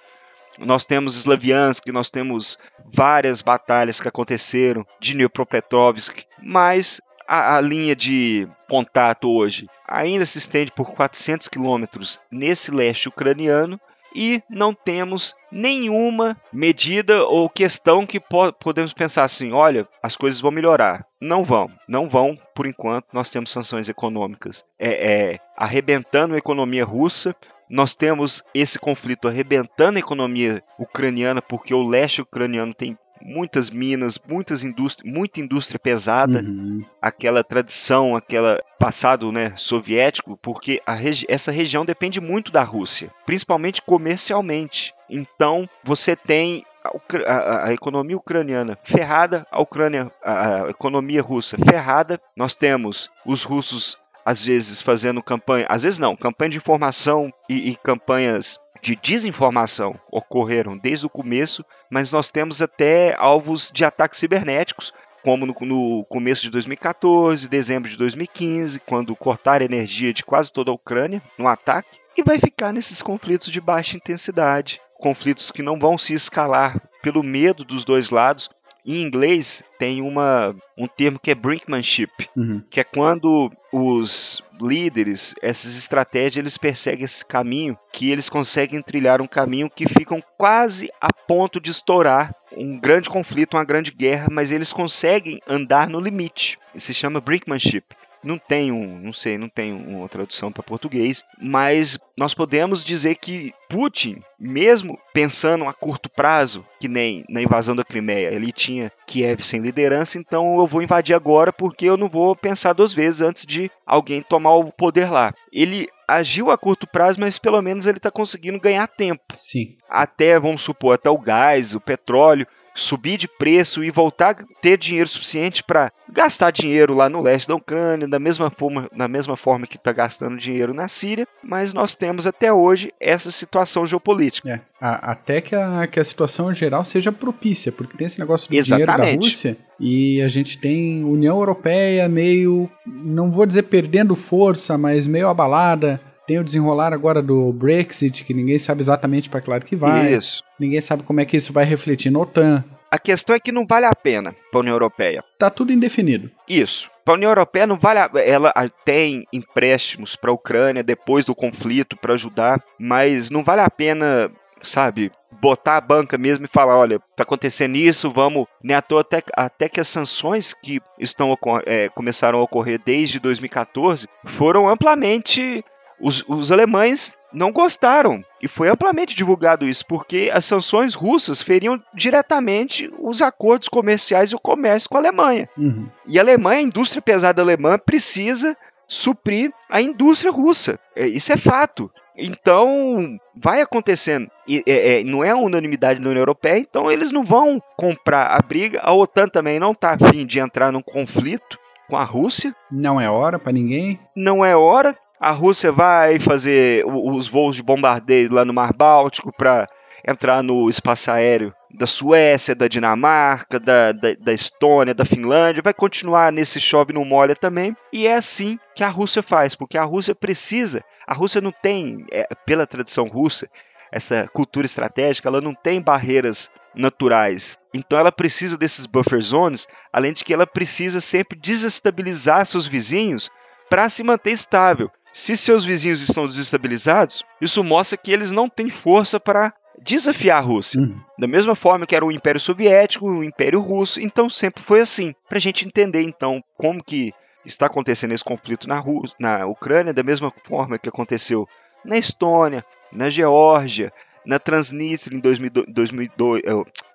Speaker 3: Nós temos Slaviansk, nós temos várias batalhas que aconteceram de Dnipropetrovsk, mas a, a, linha de contato hoje ainda se estende por 400 quilômetros nesse leste ucraniano e não temos nenhuma medida ou questão que po podemos pensar assim, olha, as coisas vão melhorar. Não vão, não vão por enquanto. Nós temos sanções econômicas é, é, arrebentando a economia russa. Nós temos esse conflito arrebentando a economia ucraniana, porque o leste ucraniano tem muitas minas, muitas indústria, muita indústria pesada,
Speaker 2: uhum.
Speaker 3: aquela tradição, aquela passado né, soviético, porque regi essa região depende muito da Rússia, principalmente comercialmente. Então você tem a, a, a, economia ucraniana ferrada, a Ucrânia, a, a economia russa ferrada. Nós temos os russos às vezes fazendo campanha, às vezes não, campanha de informação e, e campanhas de desinformação ocorreram desde o começo, mas nós temos até alvos de ataques cibernéticos, como no, no, começo de 2014, dezembro de 2015, quando cortaram a energia de quase toda a Ucrânia no ataque, e vai ficar nesses conflitos de baixa intensidade, conflitos que não vão se escalar pelo medo dos dois lados, em inglês tem uma, um termo que é brinkmanship,
Speaker 2: uhum.
Speaker 3: que é quando os líderes, essas estratégias, eles perseguem esse caminho, que eles conseguem trilhar um caminho que ficam quase a ponto de estourar um grande conflito, uma grande guerra, mas eles conseguem andar no limite. Isso se chama brinkmanship não tem um, não sei, não tem uma tradução para português, mas nós podemos dizer que Putin, mesmo pensando a curto prazo, que nem na invasão da Crimeia, ele tinha Kiev sem liderança, então eu vou invadir agora porque eu não vou pensar duas vezes antes de alguém tomar o poder lá. Ele agiu a curto prazo, mas pelo menos ele está conseguindo ganhar tempo.
Speaker 2: Sim.
Speaker 3: Até, vamos supor, até o gás, o petróleo subir de preço e voltar a ter dinheiro suficiente para gastar dinheiro lá no leste da Ucrânia, da mesma forma, da mesma forma que está gastando dinheiro na Síria, mas nós temos até hoje essa situação geopolítica.
Speaker 2: É, a, até que a, que a situação geral seja propícia, porque tem esse negócio do Exatamente. dinheiro da Rússia e a gente tem União Europeia meio, não vou dizer perdendo força, mas meio abalada tem o desenrolar agora do Brexit, que ninguém sabe exatamente para que lado que vai.
Speaker 3: Isso.
Speaker 2: Ninguém sabe como é que isso vai refletir na OTAN.
Speaker 3: A questão é que não vale a pena para a União Europeia.
Speaker 2: Tá tudo indefinido.
Speaker 3: Isso. Para a União Europeia não vale a... ela tem empréstimos para a Ucrânia depois do conflito para ajudar, mas não vale a pena, sabe, botar a banca mesmo e falar, olha, tá acontecendo isso, vamos, né, até, até que as sanções que estão é, começaram a ocorrer desde 2014 foram amplamente os, os alemães não gostaram e foi amplamente divulgado isso, porque as sanções russas feriam diretamente os acordos comerciais e o comércio com a Alemanha.
Speaker 2: Uhum.
Speaker 3: E a Alemanha, a indústria pesada alemã, precisa suprir a indústria russa. É, isso é fato. Então, vai acontecendo. E, é, é, não é unanimidade na União Europeia, então eles não vão comprar a briga. A OTAN também não está afim de entrar num conflito com a Rússia.
Speaker 2: Não é hora para ninguém.
Speaker 3: Não é hora a Rússia vai fazer os voos de bombardeio lá no Mar Báltico para entrar no espaço aéreo da Suécia, da Dinamarca, da, da, da, Estônia, da Finlândia, vai continuar nesse chove no molha também. E é assim que a Rússia faz, porque a Rússia precisa, a Rússia não tem, é, pela tradição russa, essa cultura estratégica, ela não tem barreiras naturais. Então ela precisa desses buffer zones, além de que ela precisa sempre desestabilizar seus vizinhos para se manter estável. Se seus vizinhos estão desestabilizados, isso mostra que eles não têm força para desafiar a Rússia. Uhum. Da mesma forma que era o Império Soviético, o Império Russo, então sempre foi assim. Para a gente entender então como que está acontecendo esse conflito na, Rússia, na Ucrânia, da mesma forma que aconteceu na Estônia, na Geórgia, na Transnistria em 2002, 2002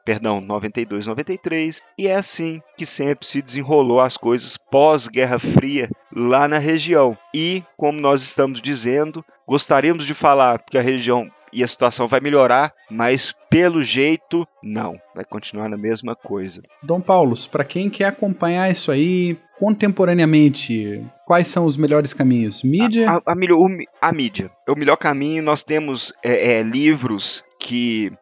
Speaker 3: perdão, 92, 93, e é assim que sempre se desenrolou as coisas pós-Guerra Fria lá na região. E, como nós estamos dizendo, gostaríamos de falar que a região e a situação vai melhorar, mas pelo jeito não, vai continuar na mesma coisa.
Speaker 2: Dom Paulo, para quem quer acompanhar isso aí contemporaneamente, quais são os melhores caminhos? Mídia?
Speaker 3: A, a, a, a mídia. É o melhor caminho. Nós temos é, é, livros que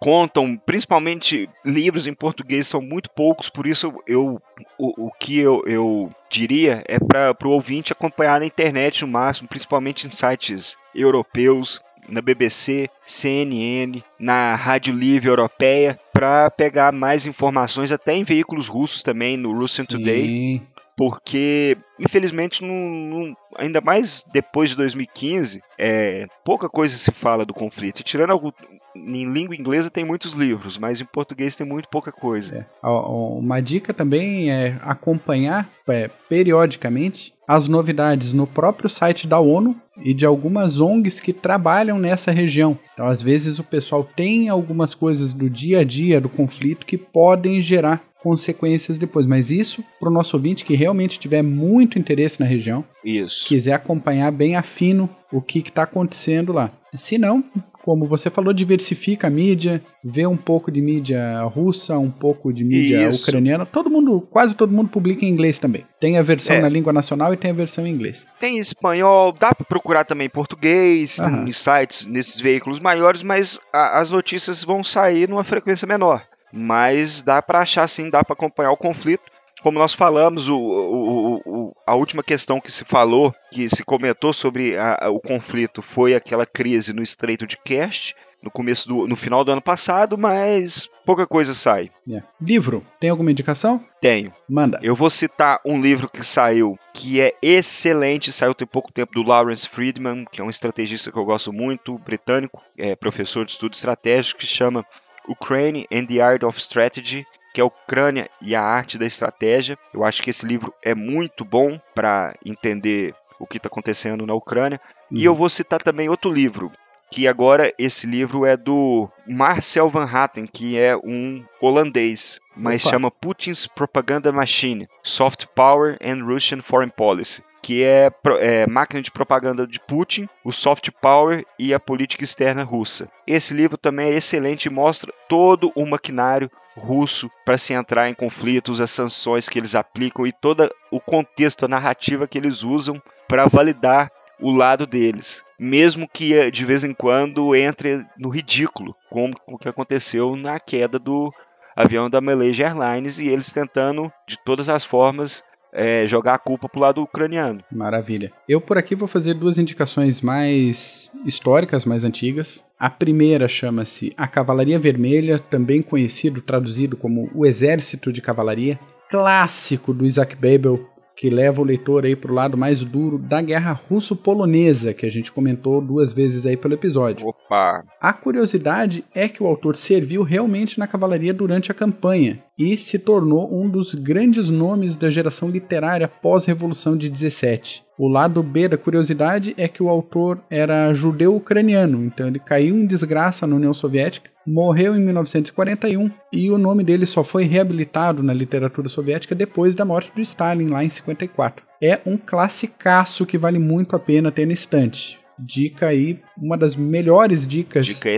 Speaker 3: contam, principalmente livros em português são muito poucos, por isso eu o, o que eu, eu diria é para o ouvinte acompanhar na internet no máximo, principalmente em sites europeus, na BBC, CNN, na Rádio Livre Europeia, para pegar mais informações, até em veículos russos também, no Russian Sim. Today porque infelizmente não, não, ainda mais depois de 2015 é, pouca coisa se fala do conflito e tirando algo, em língua inglesa tem muitos livros mas em português tem muito pouca coisa
Speaker 2: é. uma dica também é acompanhar é, periodicamente as novidades no próprio site da ONU e de algumas ONGs que trabalham nessa região. Então, às vezes, o pessoal tem algumas coisas do dia a dia do conflito que podem gerar consequências depois. Mas isso para o nosso ouvinte que realmente tiver muito interesse na região,
Speaker 3: isso.
Speaker 2: quiser acompanhar bem afino o que está acontecendo lá. Se não, como você falou, diversifica a mídia, vê um pouco de mídia russa, um pouco de mídia Isso. ucraniana. Todo mundo, quase todo mundo publica em inglês também. Tem a versão é. na língua nacional e tem a versão em inglês.
Speaker 3: Tem espanhol, dá para procurar também português, em sites, nesses veículos maiores, mas a, as notícias vão sair numa frequência menor mas dá para achar sim, dá para acompanhar o conflito. Como nós falamos, o, o, o, a última questão que se falou, que se comentou sobre a, o conflito, foi aquela crise no Estreito de Kerch, no começo do, no final do ano passado, mas pouca coisa sai.
Speaker 2: Yeah. Livro, tem alguma indicação?
Speaker 3: Tenho.
Speaker 2: Manda.
Speaker 3: Eu vou citar um livro que saiu, que é excelente, saiu tem pouco tempo, do Lawrence Friedman, que é um estrategista que eu gosto muito, britânico, é professor de estudo estratégico, que chama Ukraine and the Art of Strategy, que é Ucrânia e a Arte da Estratégia. Eu acho que esse livro é muito bom para entender o que está acontecendo na Ucrânia. Uhum. E eu vou citar também outro livro, que agora esse livro é do Marcel Van Hatten, que é um holandês, mas Opa. chama Putin's Propaganda Machine: Soft Power and Russian Foreign Policy que é, é, Máquina de Propaganda de Putin, o Soft Power e a Política Externa Russa. Esse livro também é excelente e mostra todo o maquinário russo para se entrar em conflitos, as sanções que eles aplicam e todo o contexto, a narrativa que eles usam para validar o lado deles, mesmo que eh, de vez em quando entre no ridículo, como o que aconteceu na queda do avião da Malaysia Airlines e eles tentando de todas as formas é, jogar a culpa pro lado ucraniano.
Speaker 2: Maravilha. Eu por aqui vou fazer duas indicações mais históricas, mais antigas. A primeira chama-se A Cavalaria Vermelha, também conhecido, traduzido como O Exército de Cavalaria, clássico do Isaac Babel, que leva o leitor aí para o lado mais duro da guerra russo-polonesa, que a gente comentou duas vezes aí pelo episódio.
Speaker 3: Opa!
Speaker 2: A curiosidade é que o autor serviu realmente na cavalaria durante a campanha e se tornou um dos grandes nomes da geração literária pós-revolução de 17. O lado B da curiosidade é que o autor era judeu-ucraniano, então ele caiu em desgraça na União Soviética, morreu em 1941 e o nome dele só foi reabilitado na literatura soviética depois da morte do Stalin, lá em 54. É um classicaço que vale muito a pena ter na estante. Dica aí, uma das melhores dicas
Speaker 3: Dica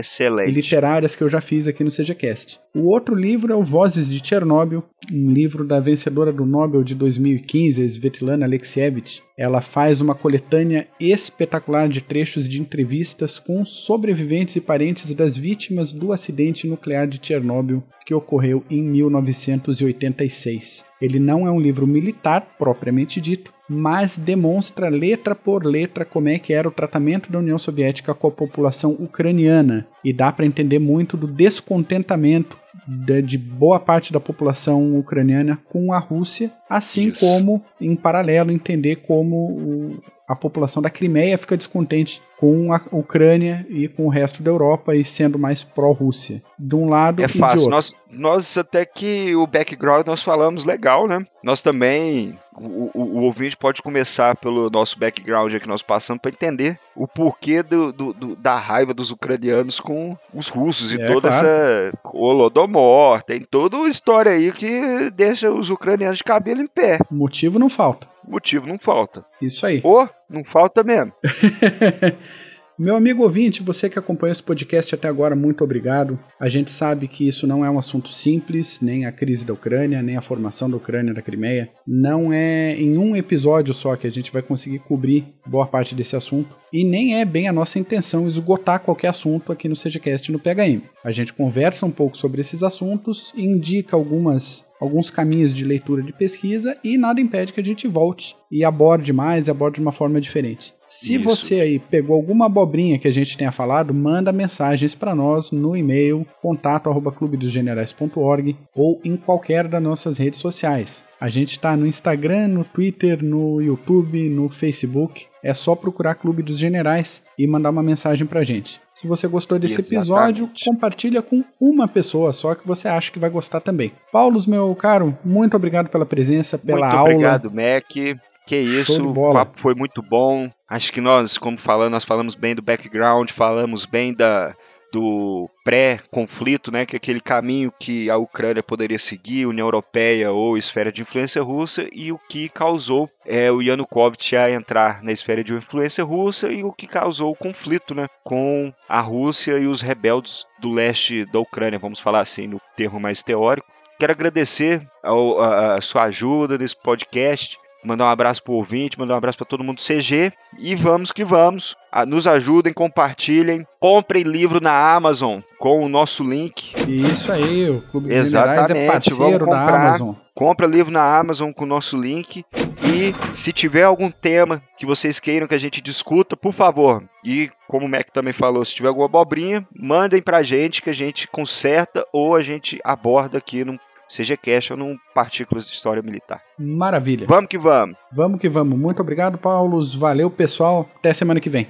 Speaker 2: literárias que eu já fiz aqui no CGCast. O outro livro é o Vozes de Chernobyl, um livro da vencedora do Nobel de 2015, a Svetlana Alexievich. Ela faz uma coletânea espetacular de trechos de entrevistas com sobreviventes e parentes das vítimas do acidente nuclear de Chernobyl que ocorreu em 1986. Ele não é um livro militar propriamente dito, mas demonstra letra por letra como é que era o tratamento da União Soviética com a população ucraniana e dá para entender muito do descontentamento de, boa parte da população ucraniana com a Rússia, assim
Speaker 3: Isso.
Speaker 2: como, em paralelo, entender como o, a população da Crimeia fica descontente com a Ucrânia e com o resto da Europa e sendo mais pró-Rússia. De um lado
Speaker 3: É
Speaker 2: e
Speaker 3: fácil. Nós, nós até que o background nós falamos legal, né? Nós também. O, o, o ouvinte pode começar pelo nosso background que nós passamos para entender o porquê do, do- do- da raiva dos ucranianos com os russos e
Speaker 2: É,
Speaker 3: toda
Speaker 2: claro.
Speaker 3: essa Holodomor. Tem toda uma história aí que deixa os ucranianos de cabelo em pé.
Speaker 2: Motivo não falta.
Speaker 3: Motivo não falta.
Speaker 2: Isso aí.
Speaker 3: Ou não falta mesmo. *laughs*
Speaker 2: Meu amigo ouvinte, você que acompanhou esse podcast até agora, muito obrigado. A gente sabe que isso não é um assunto simples, nem a crise da Ucrânia, nem a formação da Ucrânia da Crimeia. Não é em um episódio só que a gente vai conseguir cobrir boa parte desse assunto. E nem é bem a nossa intenção esgotar qualquer assunto aqui no CGCast no PHM. A gente conversa um pouco sobre esses assuntos, indica algumas alguns caminhos de leitura de pesquisa e nada impede que a gente volte e aborde mais aborde de uma forma diferente. Se
Speaker 3: Isso.
Speaker 2: você aí pegou alguma abobrinha que a gente tenha falado, manda mensagens para nós no e-mail contato@clubedosgenerais.org ou em qualquer das nossas redes sociais. A gente está no Instagram, no Twitter, no YouTube, no Facebook. É só procurar Clube dos Generais e mandar uma mensagem pra gente. Se você gostou desse episódio,
Speaker 3: Exatamente.
Speaker 2: compartilha com uma pessoa só que você acha que vai gostar também. Paulos, meu caro, muito obrigado pela presença, pela
Speaker 3: Muito
Speaker 2: aula.
Speaker 3: obrigado, Mac. Que isso, o papo foi muito bom. Acho que nós, como falando, nós falamos bem do background, falamos bem da, do pré-conflito, né, que é aquele caminho que a Ucrânia poderia seguir, União Europeia ou esfera de influência russa, e o que causou é, o Yanukovych a entrar na esfera de influência russa e o que causou o conflito né, com a Rússia e os rebeldes do leste da Ucrânia, vamos falar assim, no termo mais teórico. Quero agradecer ao- a, a sua ajuda nesse podcast. Mandar um abraço pro ouvinte, mandar um abraço para todo mundo do CG. E vamos que vamos. Ah, Nos ajudem, compartilhem. Comprem livro na Amazon com o nosso link.
Speaker 2: Isso aí, o Clube Generais é
Speaker 3: Exatamente,
Speaker 2: parceiro
Speaker 3: vamos
Speaker 2: da. Amazon.
Speaker 3: Compra livro na Amazon com o nosso link. E se tiver algum tema que vocês queiram que a gente discuta, por favor. E como o Mac também falou, se tiver alguma abobrinha, mandem pra gente que a gente conserta ou a gente aborda aqui no CG Cash ou num Partículas de História Militar.
Speaker 2: Maravilha.
Speaker 3: Vamos que vamos!
Speaker 2: Vamos que vamos. Muito obrigado, Paulos. Valeu, pessoal. Até semana que vem.